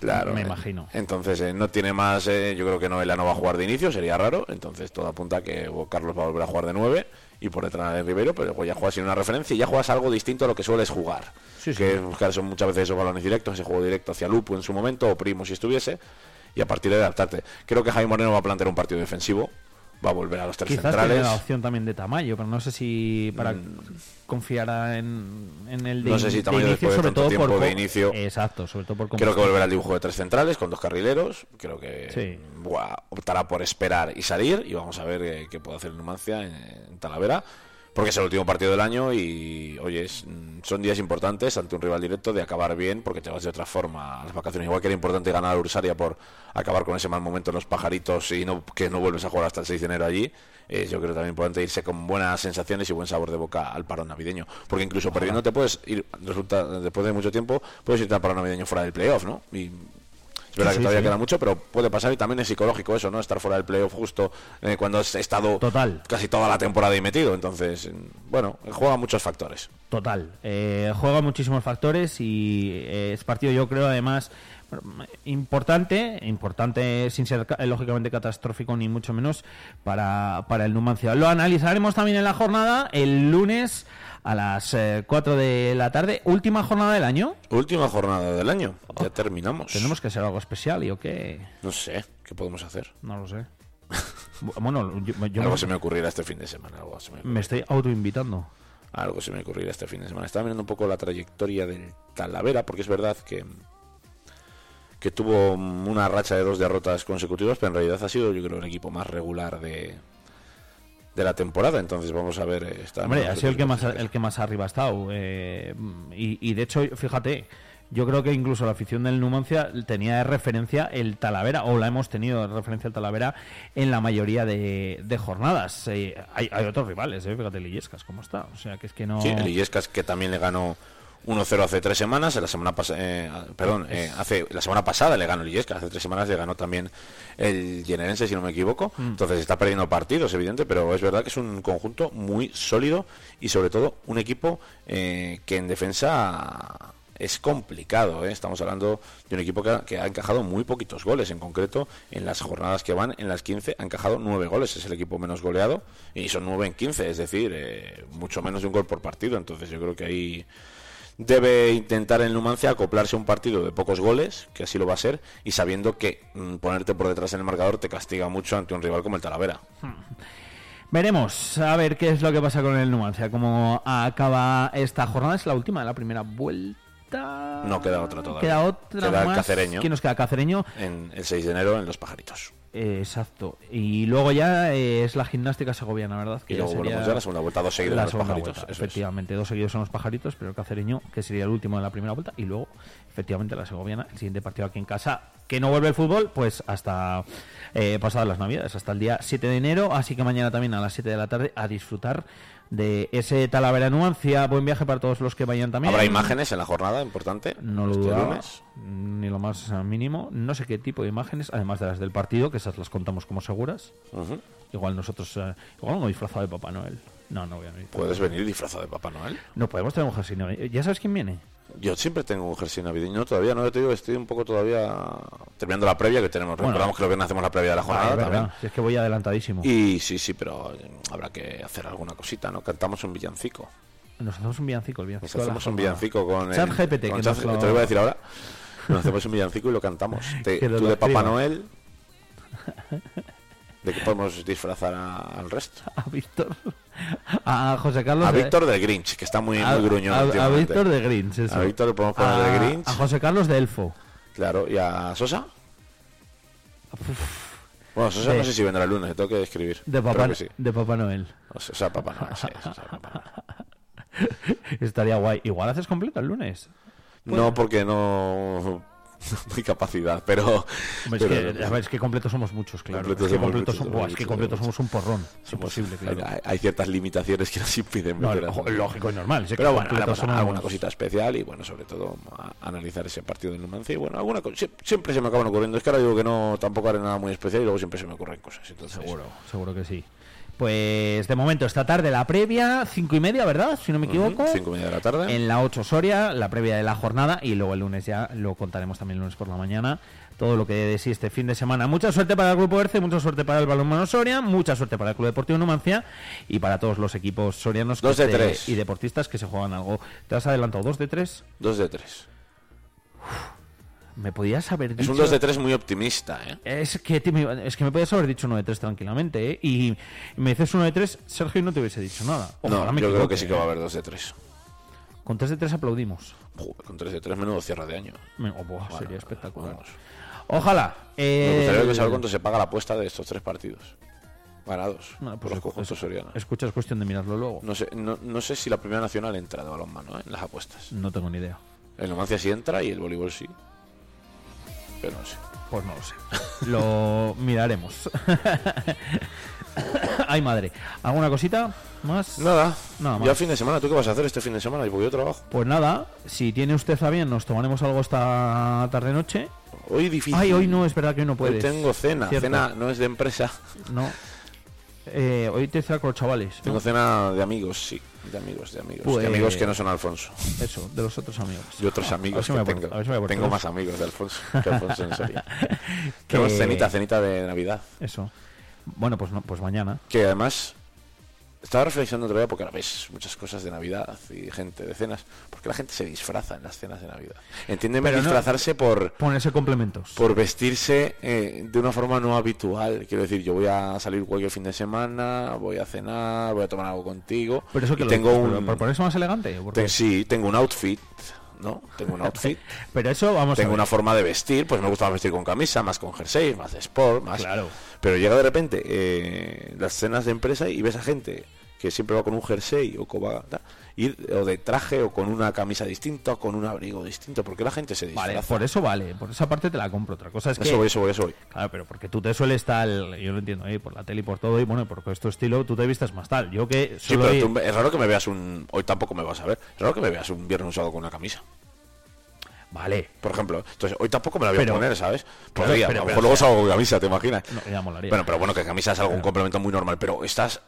Claro. Me eh, imagino. Entonces eh, no tiene más, eh, yo creo que Noela no va a jugar de inicio, sería raro. Entonces todo apunta a que Carlos va a volver a jugar de 9 y por detrás de Rivero, pero ya juegas sin una referencia y ya juegas algo distinto a lo que sueles jugar. Sí, sí. Que es buscar son muchas veces esos balones directos, ese juego directo hacia Lupo en su momento, o Primo si estuviese, y a partir de adaptarte. Creo que Jaime Moreno va a plantear un partido defensivo, va a volver a los tres Quizás tiene centrales. la opción también de Tamayo, pero no sé si para Mm. confiará en, en el de, No sé si de inicio, después de sobre tanto todo tiempo por de inicio. Exacto, sobre todo por Creo que volverá al dibujo de tres centrales con dos carrileros. Creo que Sí. buah, optará por esperar y salir. Y vamos a ver eh, qué puede hacer el Numancia en, en Talavera. Porque es el último partido del año y, oye, es- mm, son días importantes ante un rival directo de acabar bien porque te vas de otra forma a las vacaciones. Igual que era importante ganar a Ursaria por acabar con ese mal momento en los pajaritos y no que no vuelves a jugar hasta el 6 de enero allí. eh, yo creo también importante irse con buenas sensaciones y buen sabor de boca al paro navideño. Porque incluso perdiendo te puedes ir, resulta, después de mucho tiempo, puedes irte al paro navideño fuera del playoff, ¿no? Y es verdad Sí, que todavía sí. queda mucho, pero puede pasar y también es psicológico eso, ¿no? Estar fuera del playoff justo eh, cuando has estado Total. casi toda la temporada ahí metido. Entonces, bueno, juega muchos factores. Total. Eh, juega muchísimos factores y eh, es partido, yo creo, además importante, importante sin ser ca- lógicamente catastrófico ni mucho menos para, para el Numancia. Lo analizaremos también en la jornada el lunes a las eh, 4 de la tarde, última jornada del año. Última jornada del año. Ya terminamos. Tenemos que hacer algo especial y o qué, No sé, ¿qué podemos hacer? no lo sé. Bu- bueno, yo, yo algo me, se me ocurrirá este fin de semana. Algo se me, me estoy autoinvitando. algo se me ocurrirá este fin de semana. Estaba mirando un poco la trayectoria del Talavera, porque es verdad que que tuvo una racha de dos derrotas consecutivas, pero en realidad ha sido, yo creo, el equipo más regular de, de la temporada. Entonces vamos a ver. eh, está en Hombre, ha sido el que más el que más arriba ha estado. eh, y, y de hecho, fíjate, yo creo que incluso la afición del Numancia tenía de referencia el Talavera, o la hemos tenido de referencia el Talavera en la mayoría de, de jornadas. Eh, hay, hay otros rivales, eh, fíjate, el Illescas, cómo está. O sea, que es que no. Sí, el Illescas que también le ganó 1-0 hace tres semanas, la semana eh, perdón, eh, hace la semana pasada le ganó el Illescas, hace tres semanas le ganó también el Generense, si no me equivoco. Mm. Entonces está perdiendo partidos, evidente, pero es verdad que es un conjunto muy sólido y sobre todo un equipo eh, que en defensa es complicado. ¿eh? Estamos hablando de un equipo que ha, que ha encajado muy poquitos goles. En concreto, en las jornadas que van, en las 15, ha encajado 9 goles. Es el equipo menos goleado y son 9 en 15, es decir, eh, mucho menos de un gol por partido. Entonces yo creo que ahí debe intentar el Numancia acoplarse a un partido de pocos goles, que así lo va a ser, y sabiendo que mm, ponerte por detrás en el marcador te castiga mucho ante un rival como el Talavera. Veremos a ver qué es lo que pasa con el Numancia, cómo acaba esta jornada. Es la última de la primera vuelta. No queda otra todavía. Queda otra Queda el más. Cacereño. ¿Quién nos queda? Cacereño. En el 6 de enero en Los Pajaritos. Eh, exacto. Y luego ya eh, es la gimnástica segoviana, ¿verdad? Y luego volvemos ya a la segunda vuelta, dos seguidos la en los pajaritos, vuelta, eso es. efectivamente, dos seguidos son los pajaritos, pero el cacereño, que sería el último de la primera vuelta, y luego, efectivamente, la segoviana, el siguiente partido aquí en casa, que no vuelve el fútbol, pues hasta eh, pasadas las navidades, hasta el día 7 de enero, así que mañana también a las 7 de la tarde a disfrutar de ese Talavera Nuancia. Buen viaje para todos los que vayan también. Habrá imágenes en la jornada, importante. No lo este dudaba, lunes. ni lo más mínimo. No sé qué tipo de imágenes, además de las del partido, que esas las contamos como seguras. Ujú. Igual nosotros, eh, igual no disfrazado de Papá Noel. No, no voy a venir. Puedes venir disfrazado de Papá Noel. No podemos tener un navideño. ¿Ya sabes quién viene? Yo siempre tengo un jersey navideño, todavía no, yo te digo, estoy un poco todavía terminando la previa que tenemos. Bueno. Recordamos que lo viernes hacemos la previa de la jornada Ah, verdad, también. si es que voy adelantadísimo. Y sí, sí, pero eh, habrá que hacer alguna cosita, ¿no? Cantamos un villancico. Nos hacemos un villancico, el Nos villancico. la hacemos un jornada. villancico con el, Chat GPT, con que Chat- nos lo- te lo voy a decir ahora. Nos hacemos un villancico y lo cantamos. Te- Que nos tú lo de Papá. Noel. ¿De qué podemos disfrazar a- al resto? A Víctor. A José Carlos. A de- Víctor del Grinch, que está muy, a, muy gruñón a-. Víctor de Grinch, eso. A Víctor le podemos poner de Grinch. A José Carlos de Elfo. Claro, ¿y a Sosa? Bueno, Sosa De- no sé si vendrá el lunes, tengo que escribir. De Papá, que sí. de Papá Noel. O sea, Papá Noel, sí, Sosa, Papá Noel. Estaría guay. Igual haces completo el lunes. No, porque no... no hay capacidad, pero... Hombre, es, pero- que, a ver, es que completos somos muchos, claro. Completos es que completos, muchos, somos es que completos somos un porrón. Es imposible, claro. Hay, hay ciertas limitaciones que nos impiden No, lógico y normal. Pero bueno, somos- alguna cosita especial y bueno, sobre todo analizar ese partido de Numancia y bueno, alguna co- sie- siempre se me acaban ocurriendo. Es que ahora digo que no, tampoco haré nada muy especial y luego siempre se me ocurren cosas. Entonces, Seguro, seguro que sí. Pues de momento esta tarde la previa, cinco y media, ¿verdad? Si no me equivoco. Cinco y media de la tarde. En la 8 Soria, la previa de la jornada y luego el lunes ya lo contaremos también el lunes por la mañana. Todo lo que de sí este fin de semana. Mucha suerte para el Grupo ERCE, mucha suerte para el Balonmano Soria, mucha suerte para el Club Deportivo Numancia y para todos los equipos sorianos Dos de tres. y deportistas que se juegan algo. ¿Te has adelantado dos de tres? Dos de tres. Me podías haber dicho... Es un 2 de 3 muy optimista, ¿eh? Es que, te- es que me podías haber dicho uno de tres tranquilamente, ¿eh? Y me dices uno de tres, Sergio, y no te hubiese dicho nada. No, me yo creo que sí que va a ¿eh? haber 2 de 3. Con tres de tres aplaudimos. Con 3 de 3 menudo cierre de año. Oh, buah, Bueno, sería espectacular. vamos. Ojalá. Me eh, gustaría saber cuánto se paga la apuesta de estos tres partidos. Ganados por pues los conjuntos es- sorianos. Escucha, es cuestión de mirarlo luego. No sé, no, no sé si la primera nacional entra de balonmano ¿eh? en las apuestas. No tengo ni idea. El Numancia sí entra y el voleibol sí. No sé. Pues no lo sé. Lo miraremos. Ay, madre. ¿Alguna cosita más? Nada. Nada Ya más. fin de semana. ¿Tú qué vas a hacer este fin de semana? Porque yo trabajo. Pues nada, si tiene usted a bien, nos tomaremos algo esta tarde-noche. Hoy difícil. Ay, hoy no, es verdad que hoy no puedes. Hoy tengo cena. Cierto. Cena no es de empresa. No. Eh, hoy te cena con los chavales. ¿no? Tengo cena de amigos, sí. De amigos, de amigos. Pues- De amigos que no son Alfonso. Eso, de los otros amigos. Y otros amigos que tengo. Tengo más amigos de Alfonso que Alfonso en Tenemos cenita, cenita de Navidad. Eso. Bueno, pues no, pues mañana. Que además estaba reflexionando otra vez porque ahora ves muchas cosas de Navidad y gente de cenas. Porque la gente se disfraza en las cenas de Navidad. Entiéndeme Pero no- disfrazarse por, Ponerse complementos. por vestirse eh, de una forma no habitual. Quiero decir, yo voy a salir cualquier fin de semana, voy a cenar, voy a tomar algo contigo. Pero eso que y lo tengo dices, un. pero ¿Por ponerse más elegante? sí, tengo un outfit. ¿No? Tengo un outfit. Pero eso vamos tengo a ver. una forma de vestir, pues me gusta más vestir con camisa, más con jersey, más de sport, más. Claro. Pero llega de repente eh, las cenas de empresa y ves a gente que siempre va con un jersey o, con, ir- o de traje o con una camisa distinta o con un abrigo distinto. porque la gente se disfraza? Vale, por eso vale, por esa parte te la compro. Otra cosa es que. Eso voy, eso voy, eso voy. Claro, pero porque tú te sueles tal, yo lo entiendo, ¿eh? por la tele y por todo, y bueno, porque es tu estilo, tú te vistes más tal. Yo que Sí, pero tú- es raro que me veas un. Hoy tampoco me vas a ver. Es raro que me veas un viernes un sábado con una camisa. Vale. Por ejemplo. Entonces, hoy tampoco me la voy Pero- a poner, ¿sabes? Podría, pero- a lo pero, mejor luego salgo con camisa, ¿te imaginas? No, ya molaría. Bueno, pero bueno, que camisa es algo un complemento muy normal. Pero estás.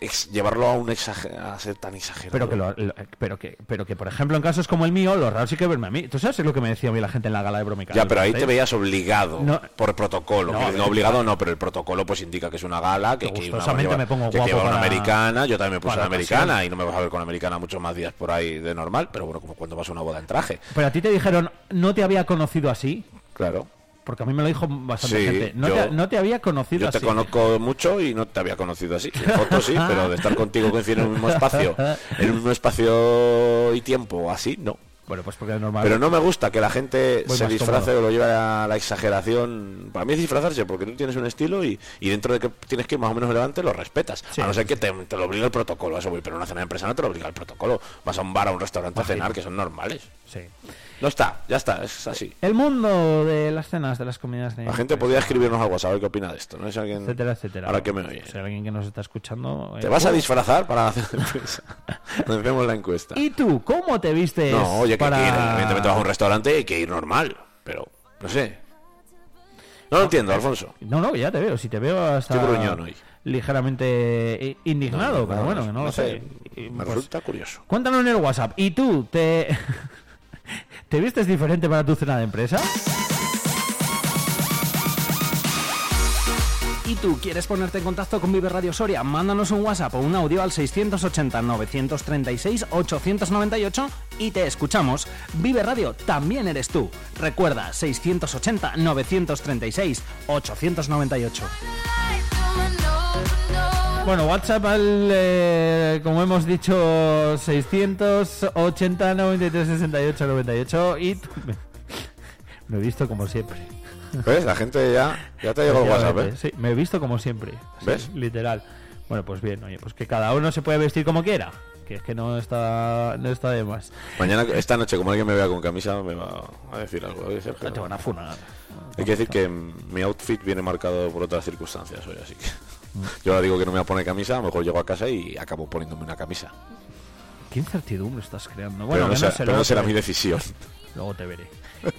Ex- llevarlo a un exager- a ser tan exagerado. Pero que, lo- lo- pero que pero que por ejemplo en casos como el mío lo raro sí que verme a mí tú sabes lo que me decía a mí la gente en la gala de Bromica Ya, pero ahí te veías obligado No. por protocolo. No, obligado no, pero el protocolo pues indica que es una gala, que, Que una- lleva- me pongo que guapo lleva una para- americana. Yo también me puse una americana y no me vas a ver con americana muchos más días por ahí de normal, pero bueno, como cuando vas a una boda en traje. pero a ti te dijeron no te había conocido así Claro. Porque a mí me lo dijo bastante Sí, gente no, yo- te, no te había conocido Yo te conozco mucho y no te había conocido así. En fotos sí, pero de estar contigo coincidir en un mismo espacio, en un mismo espacio y tiempo, así, no. bueno pues porque es normal Pero no me gusta que la gente Voy se disfrace o lo lleve a la exageración. Para mí es disfrazarse porque tú tienes un estilo y, y dentro de que tienes que ir más o menos elegante lo respetas. Sí, a no ser sí, que te, te lo obliga el protocolo, a eso voy, pero una cena de empresa no te lo obliga el protocolo. Vas a un bar, a un restaurante a cenar, que son normales. sí No está, ya está, es así. el mundo de las cenas de las comidas de La gente podría escribirnos al WhatsApp a ver qué opina de esto. ¿no? Es alguien, etcétera etcétera Ahora que me oye. si alguien que nos está escuchando ¿Te eh, vas a uh, disfrazar para? Nos vemos la encuesta. y tú cómo te vistes No, oye, que para que ir, evidentemente vas a un restaurante y hay que ir normal, pero no sé. No lo entiendo, Alfonso. No, no, ya te veo. Si te veo hasta Estoy gruñón hoy. ligeramente i- indignado, No, pero no, bueno, no, que no, no lo sé, sé. Me pues, resulta curioso. Cuéntanos en el WhatsApp. ¿Y tú te te vistes diferente para tu cena de empresa? ¿Y tú quieres ponerte en contacto con Vive Radio Soria? Mándanos un WhatsApp o un audio al 680-936-898 y te escuchamos. Vive Radio también eres tú. Recuerda, 680-936-898. Bueno, WhatsApp al, eh, como hemos dicho, 680 93 68 98 y me he visto como siempre. ¿Ves? La gente ya, ya te ha llegado el WhatsApp, ¿eh? Sí, me he visto como siempre. Sí, ¿Ves? literal. Bueno, pues bien, oye, pues que cada uno se puede vestir como quiera. que es que no está, no está de más. Mañana, esta noche, como alguien me vea con camisa, me va a decir algo. Sergio, Te van a funar. Hay que decir que mi outfit viene marcado por otras circunstancias hoy, así que yo ahora digo que no me voy a poner camisa, a lo mejor llego a casa y acabo poniéndome una camisa. ¿Qué incertidumbre estás creando? pero Bueno, no, sé, pero no será mi decisión. Luego te veré.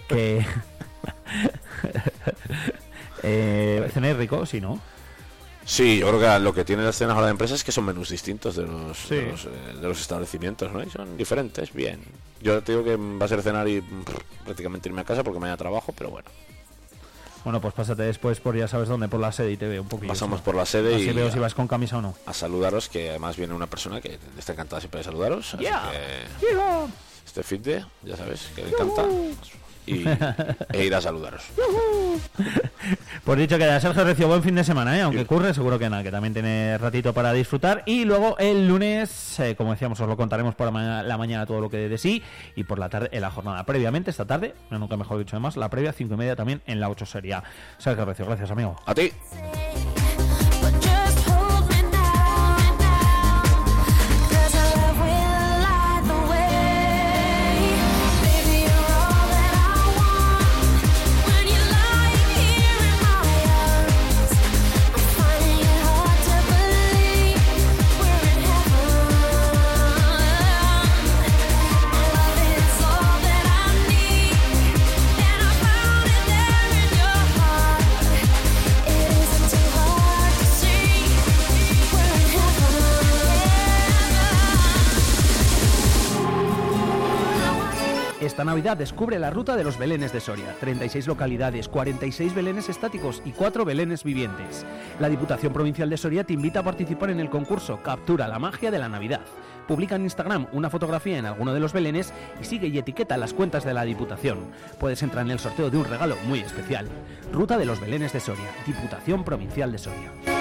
que... eh, ¿Cenáis rico? Sí, ¿no? Sí, yo creo que lo que tienen las cenas ahora de empresas es que son menús distintos de los, Sí. de, los, eh, de los establecimientos, ¿no? Y son diferentes, bien. Yo te digo que va a ser cenar y prácticamente irme a casa porque mañana trabajo, pero bueno. Bueno, pues pásate después por ya sabes dónde, por la sede y te veo un poquillo. Pasamos por la sede Así y veo si vas con camisa o no. a saludaros, que además viene una persona que está encantada siempre de saludaros. Así que ¡Llega! este fin de, ya sabes, que le encanta. Y, e ir a saludaros. Pues dicho que Sergio Recio, buen fin de semana, ¿eh? aunque curre, seguro que nada, que también tiene ratito para disfrutar. Y luego el lunes, eh, como decíamos, os lo contaremos por la mañana todo lo que dé de sí. Y por la tarde, en la jornada previamente, esta tarde, no nunca mejor dicho además, la previa, cinco y media también en la 8 sería. Sergio Recio, gracias amigo. A ti. Esta Navidad descubre la ruta de los Belenes de Soria. 36 localidades, 46 Belenes estáticos y 4 Belenes vivientes. La Diputación Provincial de Soria te invita a participar en el concurso Captura la magia de la Navidad. Publica en Instagram una fotografía en alguno de los Belenes y sigue y etiqueta las cuentas de la Diputación. Puedes entrar en el sorteo de un regalo muy especial. Ruta de los Belenes de Soria. Diputación Provincial de Soria.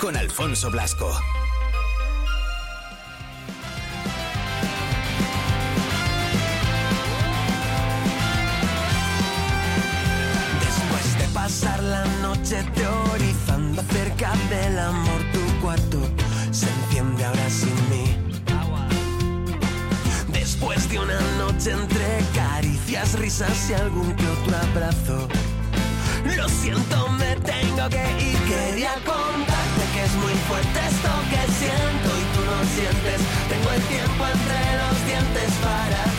con Alfonso Blasco. Después de pasar la noche teorizando acerca del amor, tu cuarto se enciende ahora sin mí. Después de una noche entre caricias, risas y algún que otro abrazo. Lo siento, me tengo que ir. Quería contarte que es muy fuerte esto que siento y tú no sientes. Tengo el tiempo entre los dientes para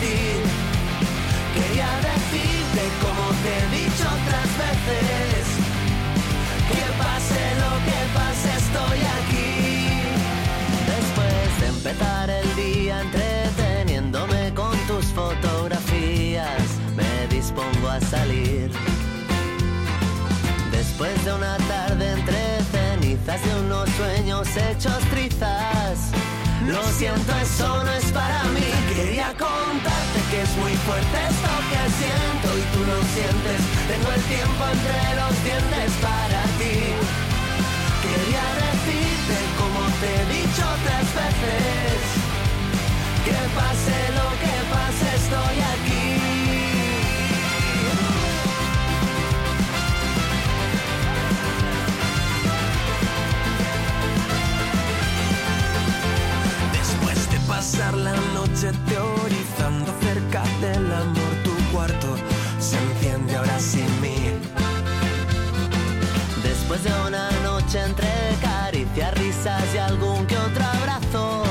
cenizas de unos sueños hechos trizas. Lo siento, eso no es para mí. Quería contarte que es muy fuerte esto que siento y tú no sientes. Tengo el tiempo entre los dientes para ti. Quería decirte como te he dicho otras veces. Que pase lo que pase, estoy aquí. pasar la noche teorizando acerca del amor. Tu cuarto se enciende ahora sin mí. Después de una noche entre caricias, risas y algún que otro abrazo,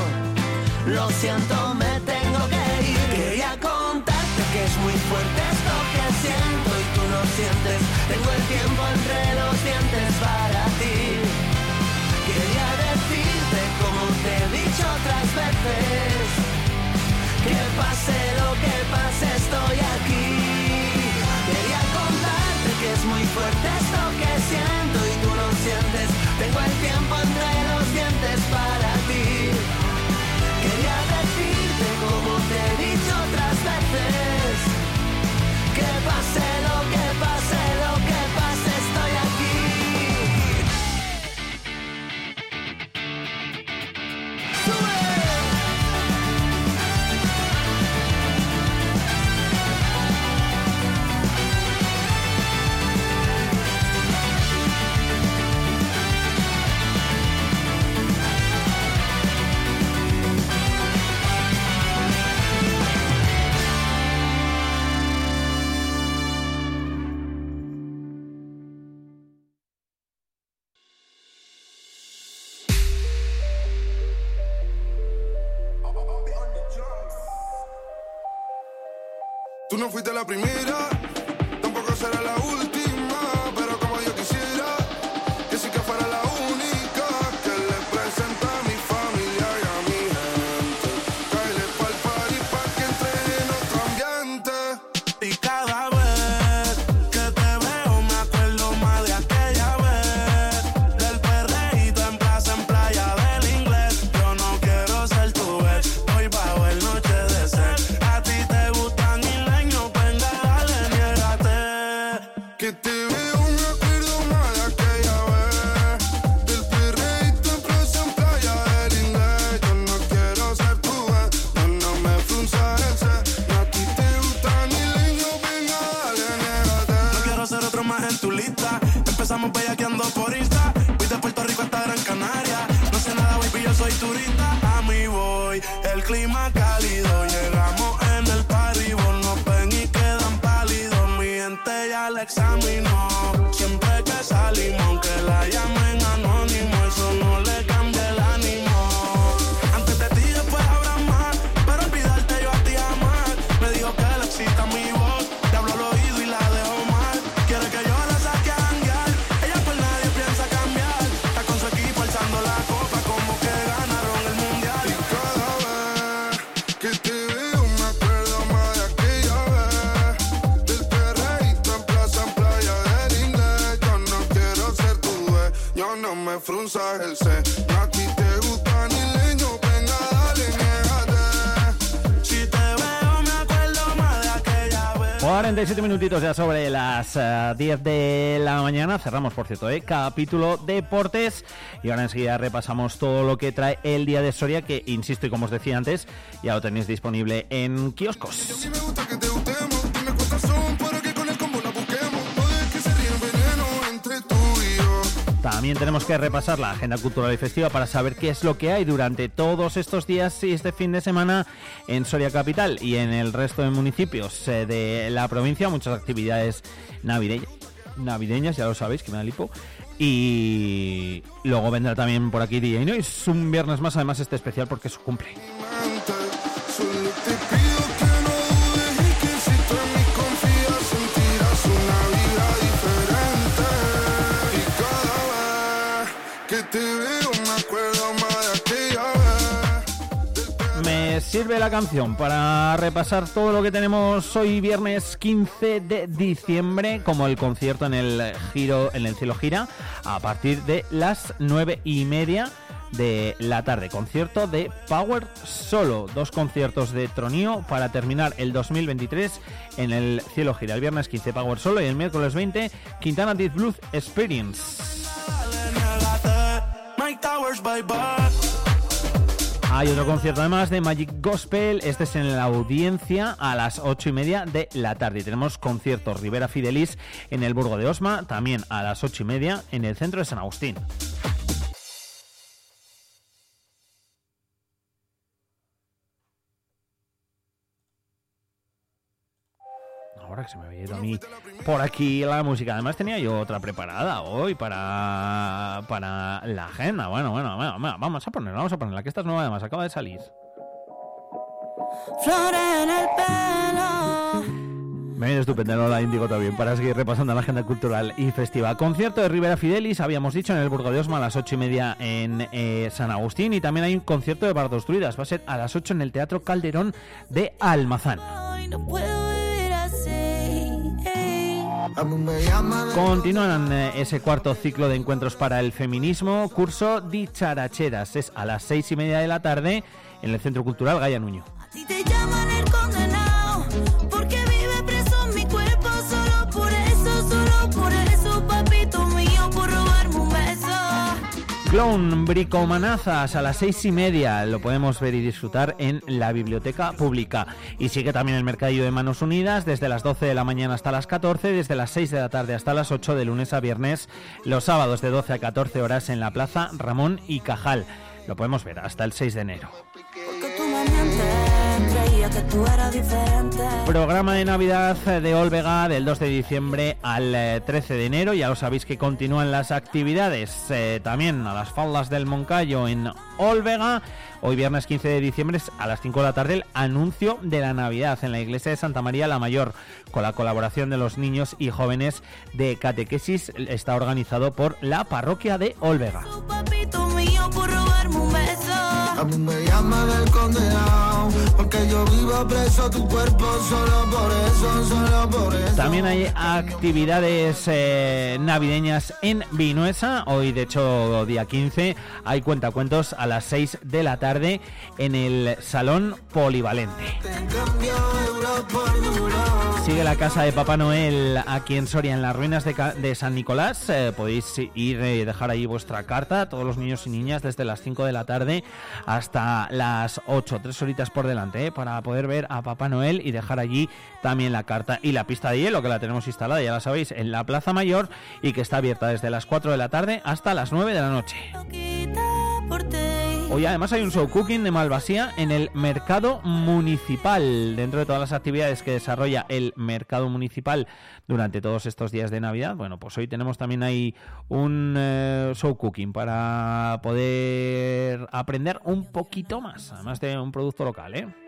lo siento, me tengo que ir. Quería contarte que es muy fuerte esto que siento y tú no sientes. Tengo el tiempo entre los dientes para otras veces. Que pase lo que pase, estoy aquí. Quería contarte que es muy fuerte esto que siento y tú no sientes. Tengo el tiempo entre los dientes para fuiste la primera, ya sobre las eh, 10 de la mañana. Cerramos, por cierto, ¿eh? capítulo deportes. Y ahora enseguida repasamos todo lo que trae el día de Soria, que, insisto, y como os decía antes, ya lo tenéis disponible en kioscos. También tenemos que repasar la agenda cultural y festiva para saber qué es lo que hay durante todos estos días y este fin de semana en Soria Capital y en el resto de municipios eh, de la provincia. Muchas actividades navideñas, navideñas, ya lo sabéis, que me da lipo. Y luego vendrá también por aquí DJ Noise, un viernes más, además este especial porque es su cumple. Sirve la canción para repasar todo lo que tenemos hoy viernes 15 de diciembre, como el concierto en el giro, en el cielo gira, a partir de las nueve y media de la tarde. Concierto de Power Solo. Dos conciertos de Tronío para terminar el 2023 en el cielo gira. El viernes 15 Power Solo y el miércoles 20 Quintana Deep Blues Experience. Hay otro concierto además de Magic Gospel, este es en la audiencia a las ocho y media de la tarde. Y tenemos conciertos Rivera Fidelis en el Burgo de Osma, también a las ocho y media en el centro de San Agustín. Que se me había ido a mí por aquí la música. Además tenía yo otra preparada hoy para, para la agenda. Bueno, bueno, bueno, vamos a ponerla, vamos a ponerla, que esta es nueva además, acaba de salir. En el pelo Me viene estupendo la Índigo también para seguir repasando la agenda cultural y festiva. Concierto de Rivera Fidelis, habíamos dicho, en el Burgo de Osma a las ocho y media en eh, San Agustín. Y también hay un concierto de Bardos Druidas. Va a ser a las 8 en el Teatro Calderón de Almazán. Continúan eh, ese cuarto ciclo de encuentros para el feminismo. Curso Dicharacheras. Es a las seis y media de la tarde en el Centro Cultural Gaya Nuño. Clown Bricomanazas a las seis y media. Lo podemos ver y disfrutar en la biblioteca pública. Y sigue también el Mercadillo de Manos Unidas desde las 12 de la mañana hasta las 14, desde las 6 de la tarde hasta las 8 de lunes a viernes, los sábados de 12 a 14 horas en la Plaza Ramón y Cajal. Lo podemos ver hasta el 6 de enero. Que tú eras diferente. Programa de Navidad de Olvega del 2 de diciembre al eh, 13 de enero. Ya lo sabéis que continúan las actividades eh, también a las faldas del Moncayo en Olvega. Hoy viernes 15 de diciembre es a las 5 de la tarde el anuncio de la Navidad en la iglesia de Santa María la Mayor con la colaboración de los niños y jóvenes de catequesis. Está organizado por la parroquia de Olvega. Papito mío, por robarme un beso. A mí me llaman el condenado, porque yo vivo preso tu cuerpo, solo por eso, solo por eso. También hay actividades eh, navideñas en Vinuesa. Hoy, de hecho, día 15, hay cuentacuentos a las 6 de la tarde en el Salón Polivalente. Sigue la casa de Papá Noel aquí en Soria, en las ruinas de, de San Nicolás. Eh, podéis ir y dejar ahí vuestra carta, todos los niños y niñas, desde las 5 de la tarde hasta las 8, tres horitas por delante, eh, para poder ver a Papá Noel y dejar allí también la carta y la pista de hielo, que la tenemos instalada, ya la sabéis, en la Plaza Mayor y que está abierta desde las 4 de la tarde hasta las 9 de la noche. Hoy además hay un show cooking de Malvasía en el mercado municipal. Dentro de todas las actividades que desarrolla el mercado municipal durante todos estos días de Navidad, bueno, pues hoy tenemos también ahí un eh, show cooking para poder aprender un poquito más, además de un producto local, ¿eh?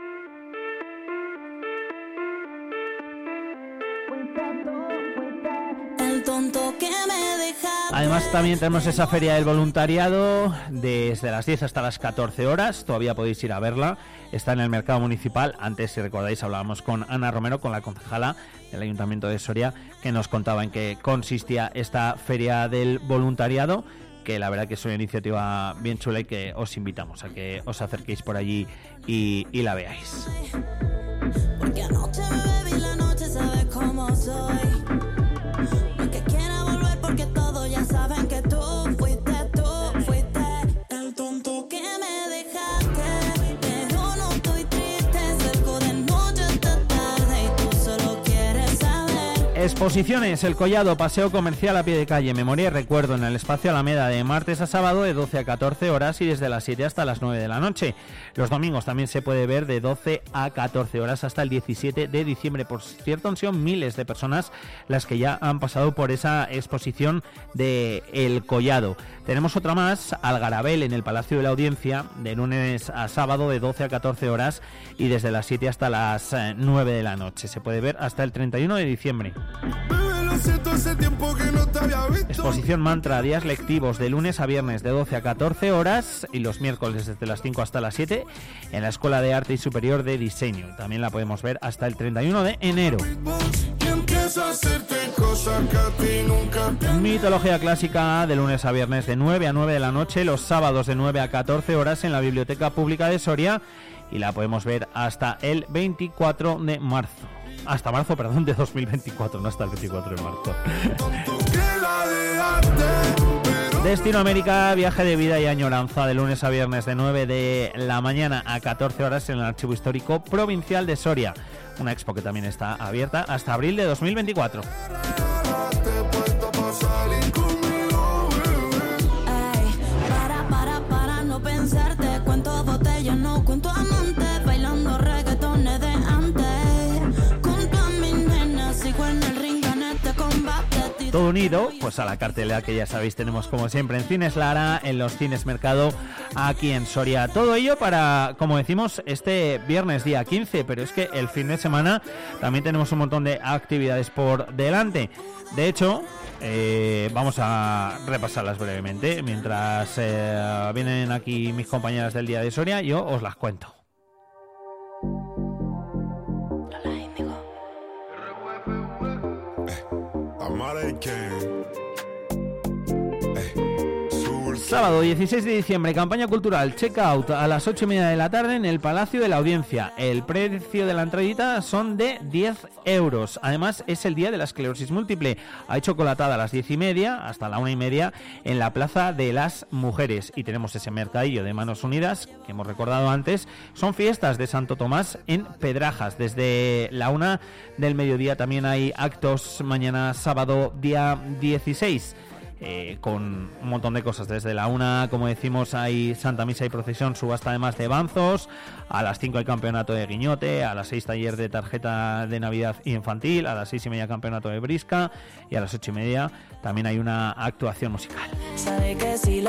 Tonto que me deja. Además también tenemos esa feria del voluntariado desde las 10 hasta las 14 horas, todavía podéis ir a verla, está en el mercado municipal, antes si recordáis hablábamos con Ana Romero, con la concejala del Ayuntamiento de Soria, que nos contaba en qué consistía esta feria del voluntariado, que la verdad que es una iniciativa bien chula y que os invitamos a que os acerquéis por allí y, y la veáis. Porque anoche Exposiciones, El Collado, Paseo Comercial a pie de calle, Memoria y Recuerdo en el espacio Alameda de martes a sábado de 12 a 14 horas y desde las 7 hasta las 9 de la noche. Los domingos también se puede ver de 12 a 14 horas hasta el 17 de diciembre. Por cierto, han sido miles de personas las que ya han pasado por esa exposición de El Collado. Tenemos otra más, Algarabel, en el Palacio de la Audiencia, de lunes a sábado de 12 a 14 horas y desde las 7 hasta las eh, 9 de la noche. Se puede ver hasta el 31 de diciembre. Exposición Mantra, días lectivos de lunes a viernes de 12 a 14 horas y los miércoles desde las 5 hasta las 7 en la Escuela de Arte y Superior de Diseño. También la podemos ver hasta el 31 de enero. Mitología clásica de lunes a viernes de 9 a 9 de la noche, los sábados de 9 a 14 horas en la Biblioteca Pública de Soria y la podemos ver hasta el 24 de marzo. Hasta marzo, perdón, de 2024, no hasta el 24 de marzo. Destino América, viaje de vida y añoranza de lunes a viernes de 9 de la mañana a 14 horas en el Archivo Histórico Provincial de Soria. Una expo que también está abierta hasta abril de 2024. Todo unido, pues a la cartelera que ya sabéis tenemos como siempre en Cines Lara, en los Cines Mercado, aquí en Soria. Todo ello para, como decimos, este viernes día 15, pero es que el fin de semana también tenemos un montón de actividades por delante. De hecho, eh, vamos a repasarlas brevemente. Mientras eh, vienen aquí mis compañeras del día de Soria, yo os las cuento. Sábado 16 de diciembre, campaña cultural Checkout a las 8 y media de la tarde en el Palacio de la Audiencia. El precio de la entradita son de 10 euros. Además, es el día de la esclerosis múltiple. Hay chocolatada a las 10 y media hasta la 1 y media en la Plaza de las Mujeres. Y tenemos ese mercadillo de Manos Unidas que hemos recordado antes. Son fiestas de Santo Tomás en Pedrajas. Desde la 1 del mediodía también hay actos mañana sábado día 16. Eh, con un montón de cosas. Desde la una, como decimos, hay Santa Misa y procesión, subasta además de banzos. A las 5 el campeonato de guiñote. A las 6 taller de tarjeta de Navidad infantil. A las 6 y media campeonato de brisca. Y a las 8 y media también hay una actuación musical. Que si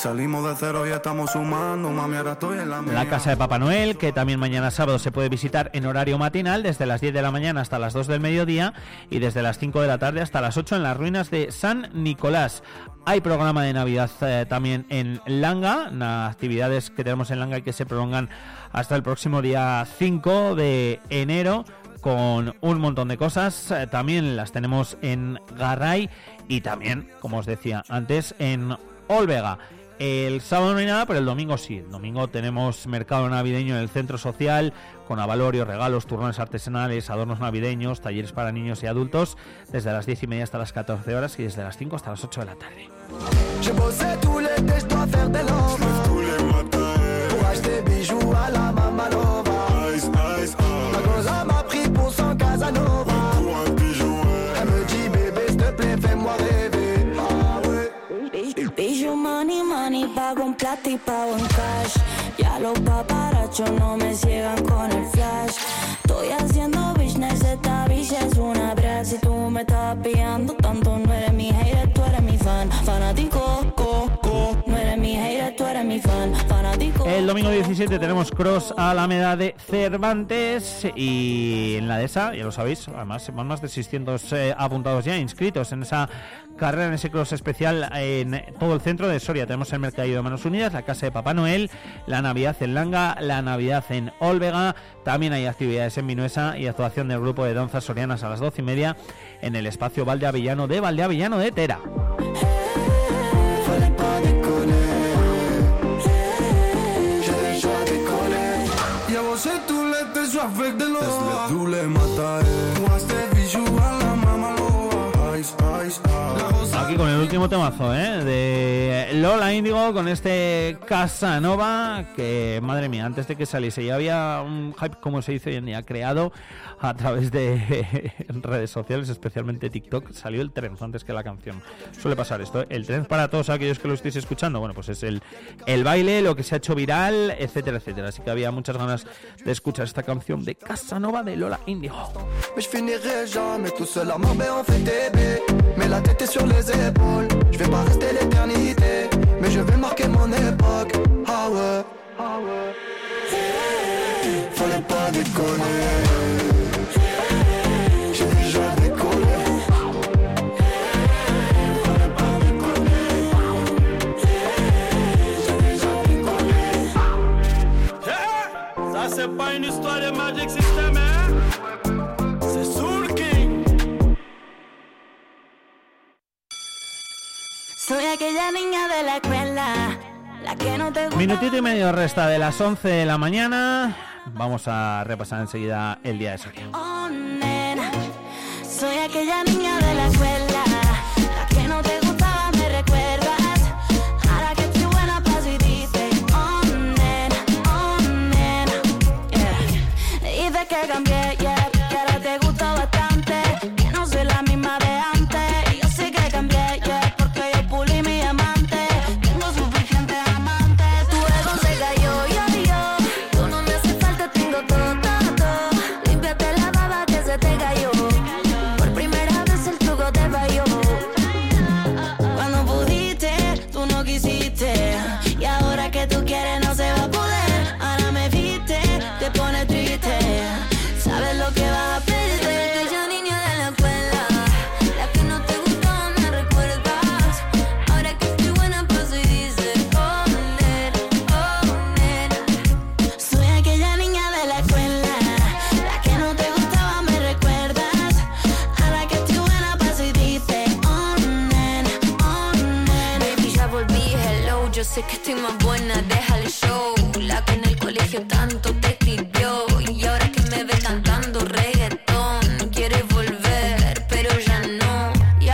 Salimos de cero y estamos sumando, mami, ahora estoy en la La casa de Papá Noel, que también mañana sábado se puede visitar en horario matinal desde las 10 de la mañana hasta las 2 del mediodía y desde las 5 de la tarde hasta las 8 en las ruinas de San Nicolás. Hay programa de Navidad eh, también en Langa, las actividades que tenemos en Langa y que se prolongan hasta el próximo día 5 de enero con un montón de cosas. Eh, También las tenemos en Garray y también, como os decía antes, en Olvega. El sábado no hay nada, pero el domingo sí. El domingo tenemos mercado navideño en el centro social con avalorios, regalos, turrones artesanales, adornos navideños, talleres para niños y adultos desde las 10 y media hasta las 14 horas y desde las 5 hasta las 8 de la tarde. Je y pago en cash. Ya los paparachos no me ciegan con el flash. Estoy haciendo business, esta bicha es una brat. Si tú me estás pillando tanto, no 17 tenemos Cross Alameda de Cervantes y en la de esa, ya lo sabéis, además van más de 600 eh, apuntados ya inscritos en esa carrera, en ese cross especial en todo el centro de Soria. Tenemos el Mercadillo de Manos Unidas, la Casa de Papá Noel, la Navidad en Langa, la Navidad en Olvega. También hay actividades en Minuesa y actuación del grupo de danzas sorianas a las 12 y media en el espacio Valdeavillano de Valdeavillano de Tera. Tous les matins. Moi. Ice, ice, ice. Aquí con el último temazo, ¿eh? De Lola Índigo con este Casanova que, madre mía, antes de que saliese ya había un hype, como se dice hoy en día, creado a través de redes sociales, especialmente TikTok. Salió el trend antes que la canción. Suele pasar esto. ¿eh? El trend para todos aquellos que lo estéis escuchando, bueno, pues es el, el baile, lo que se ha hecho viral, etcétera, etcétera. Así que había muchas ganas de escuchar esta canción de Casanova de Lola je medio resta de las 11 de la mañana. Vamos a repasar enseguida el día de Soria. Oh, soy aquella niña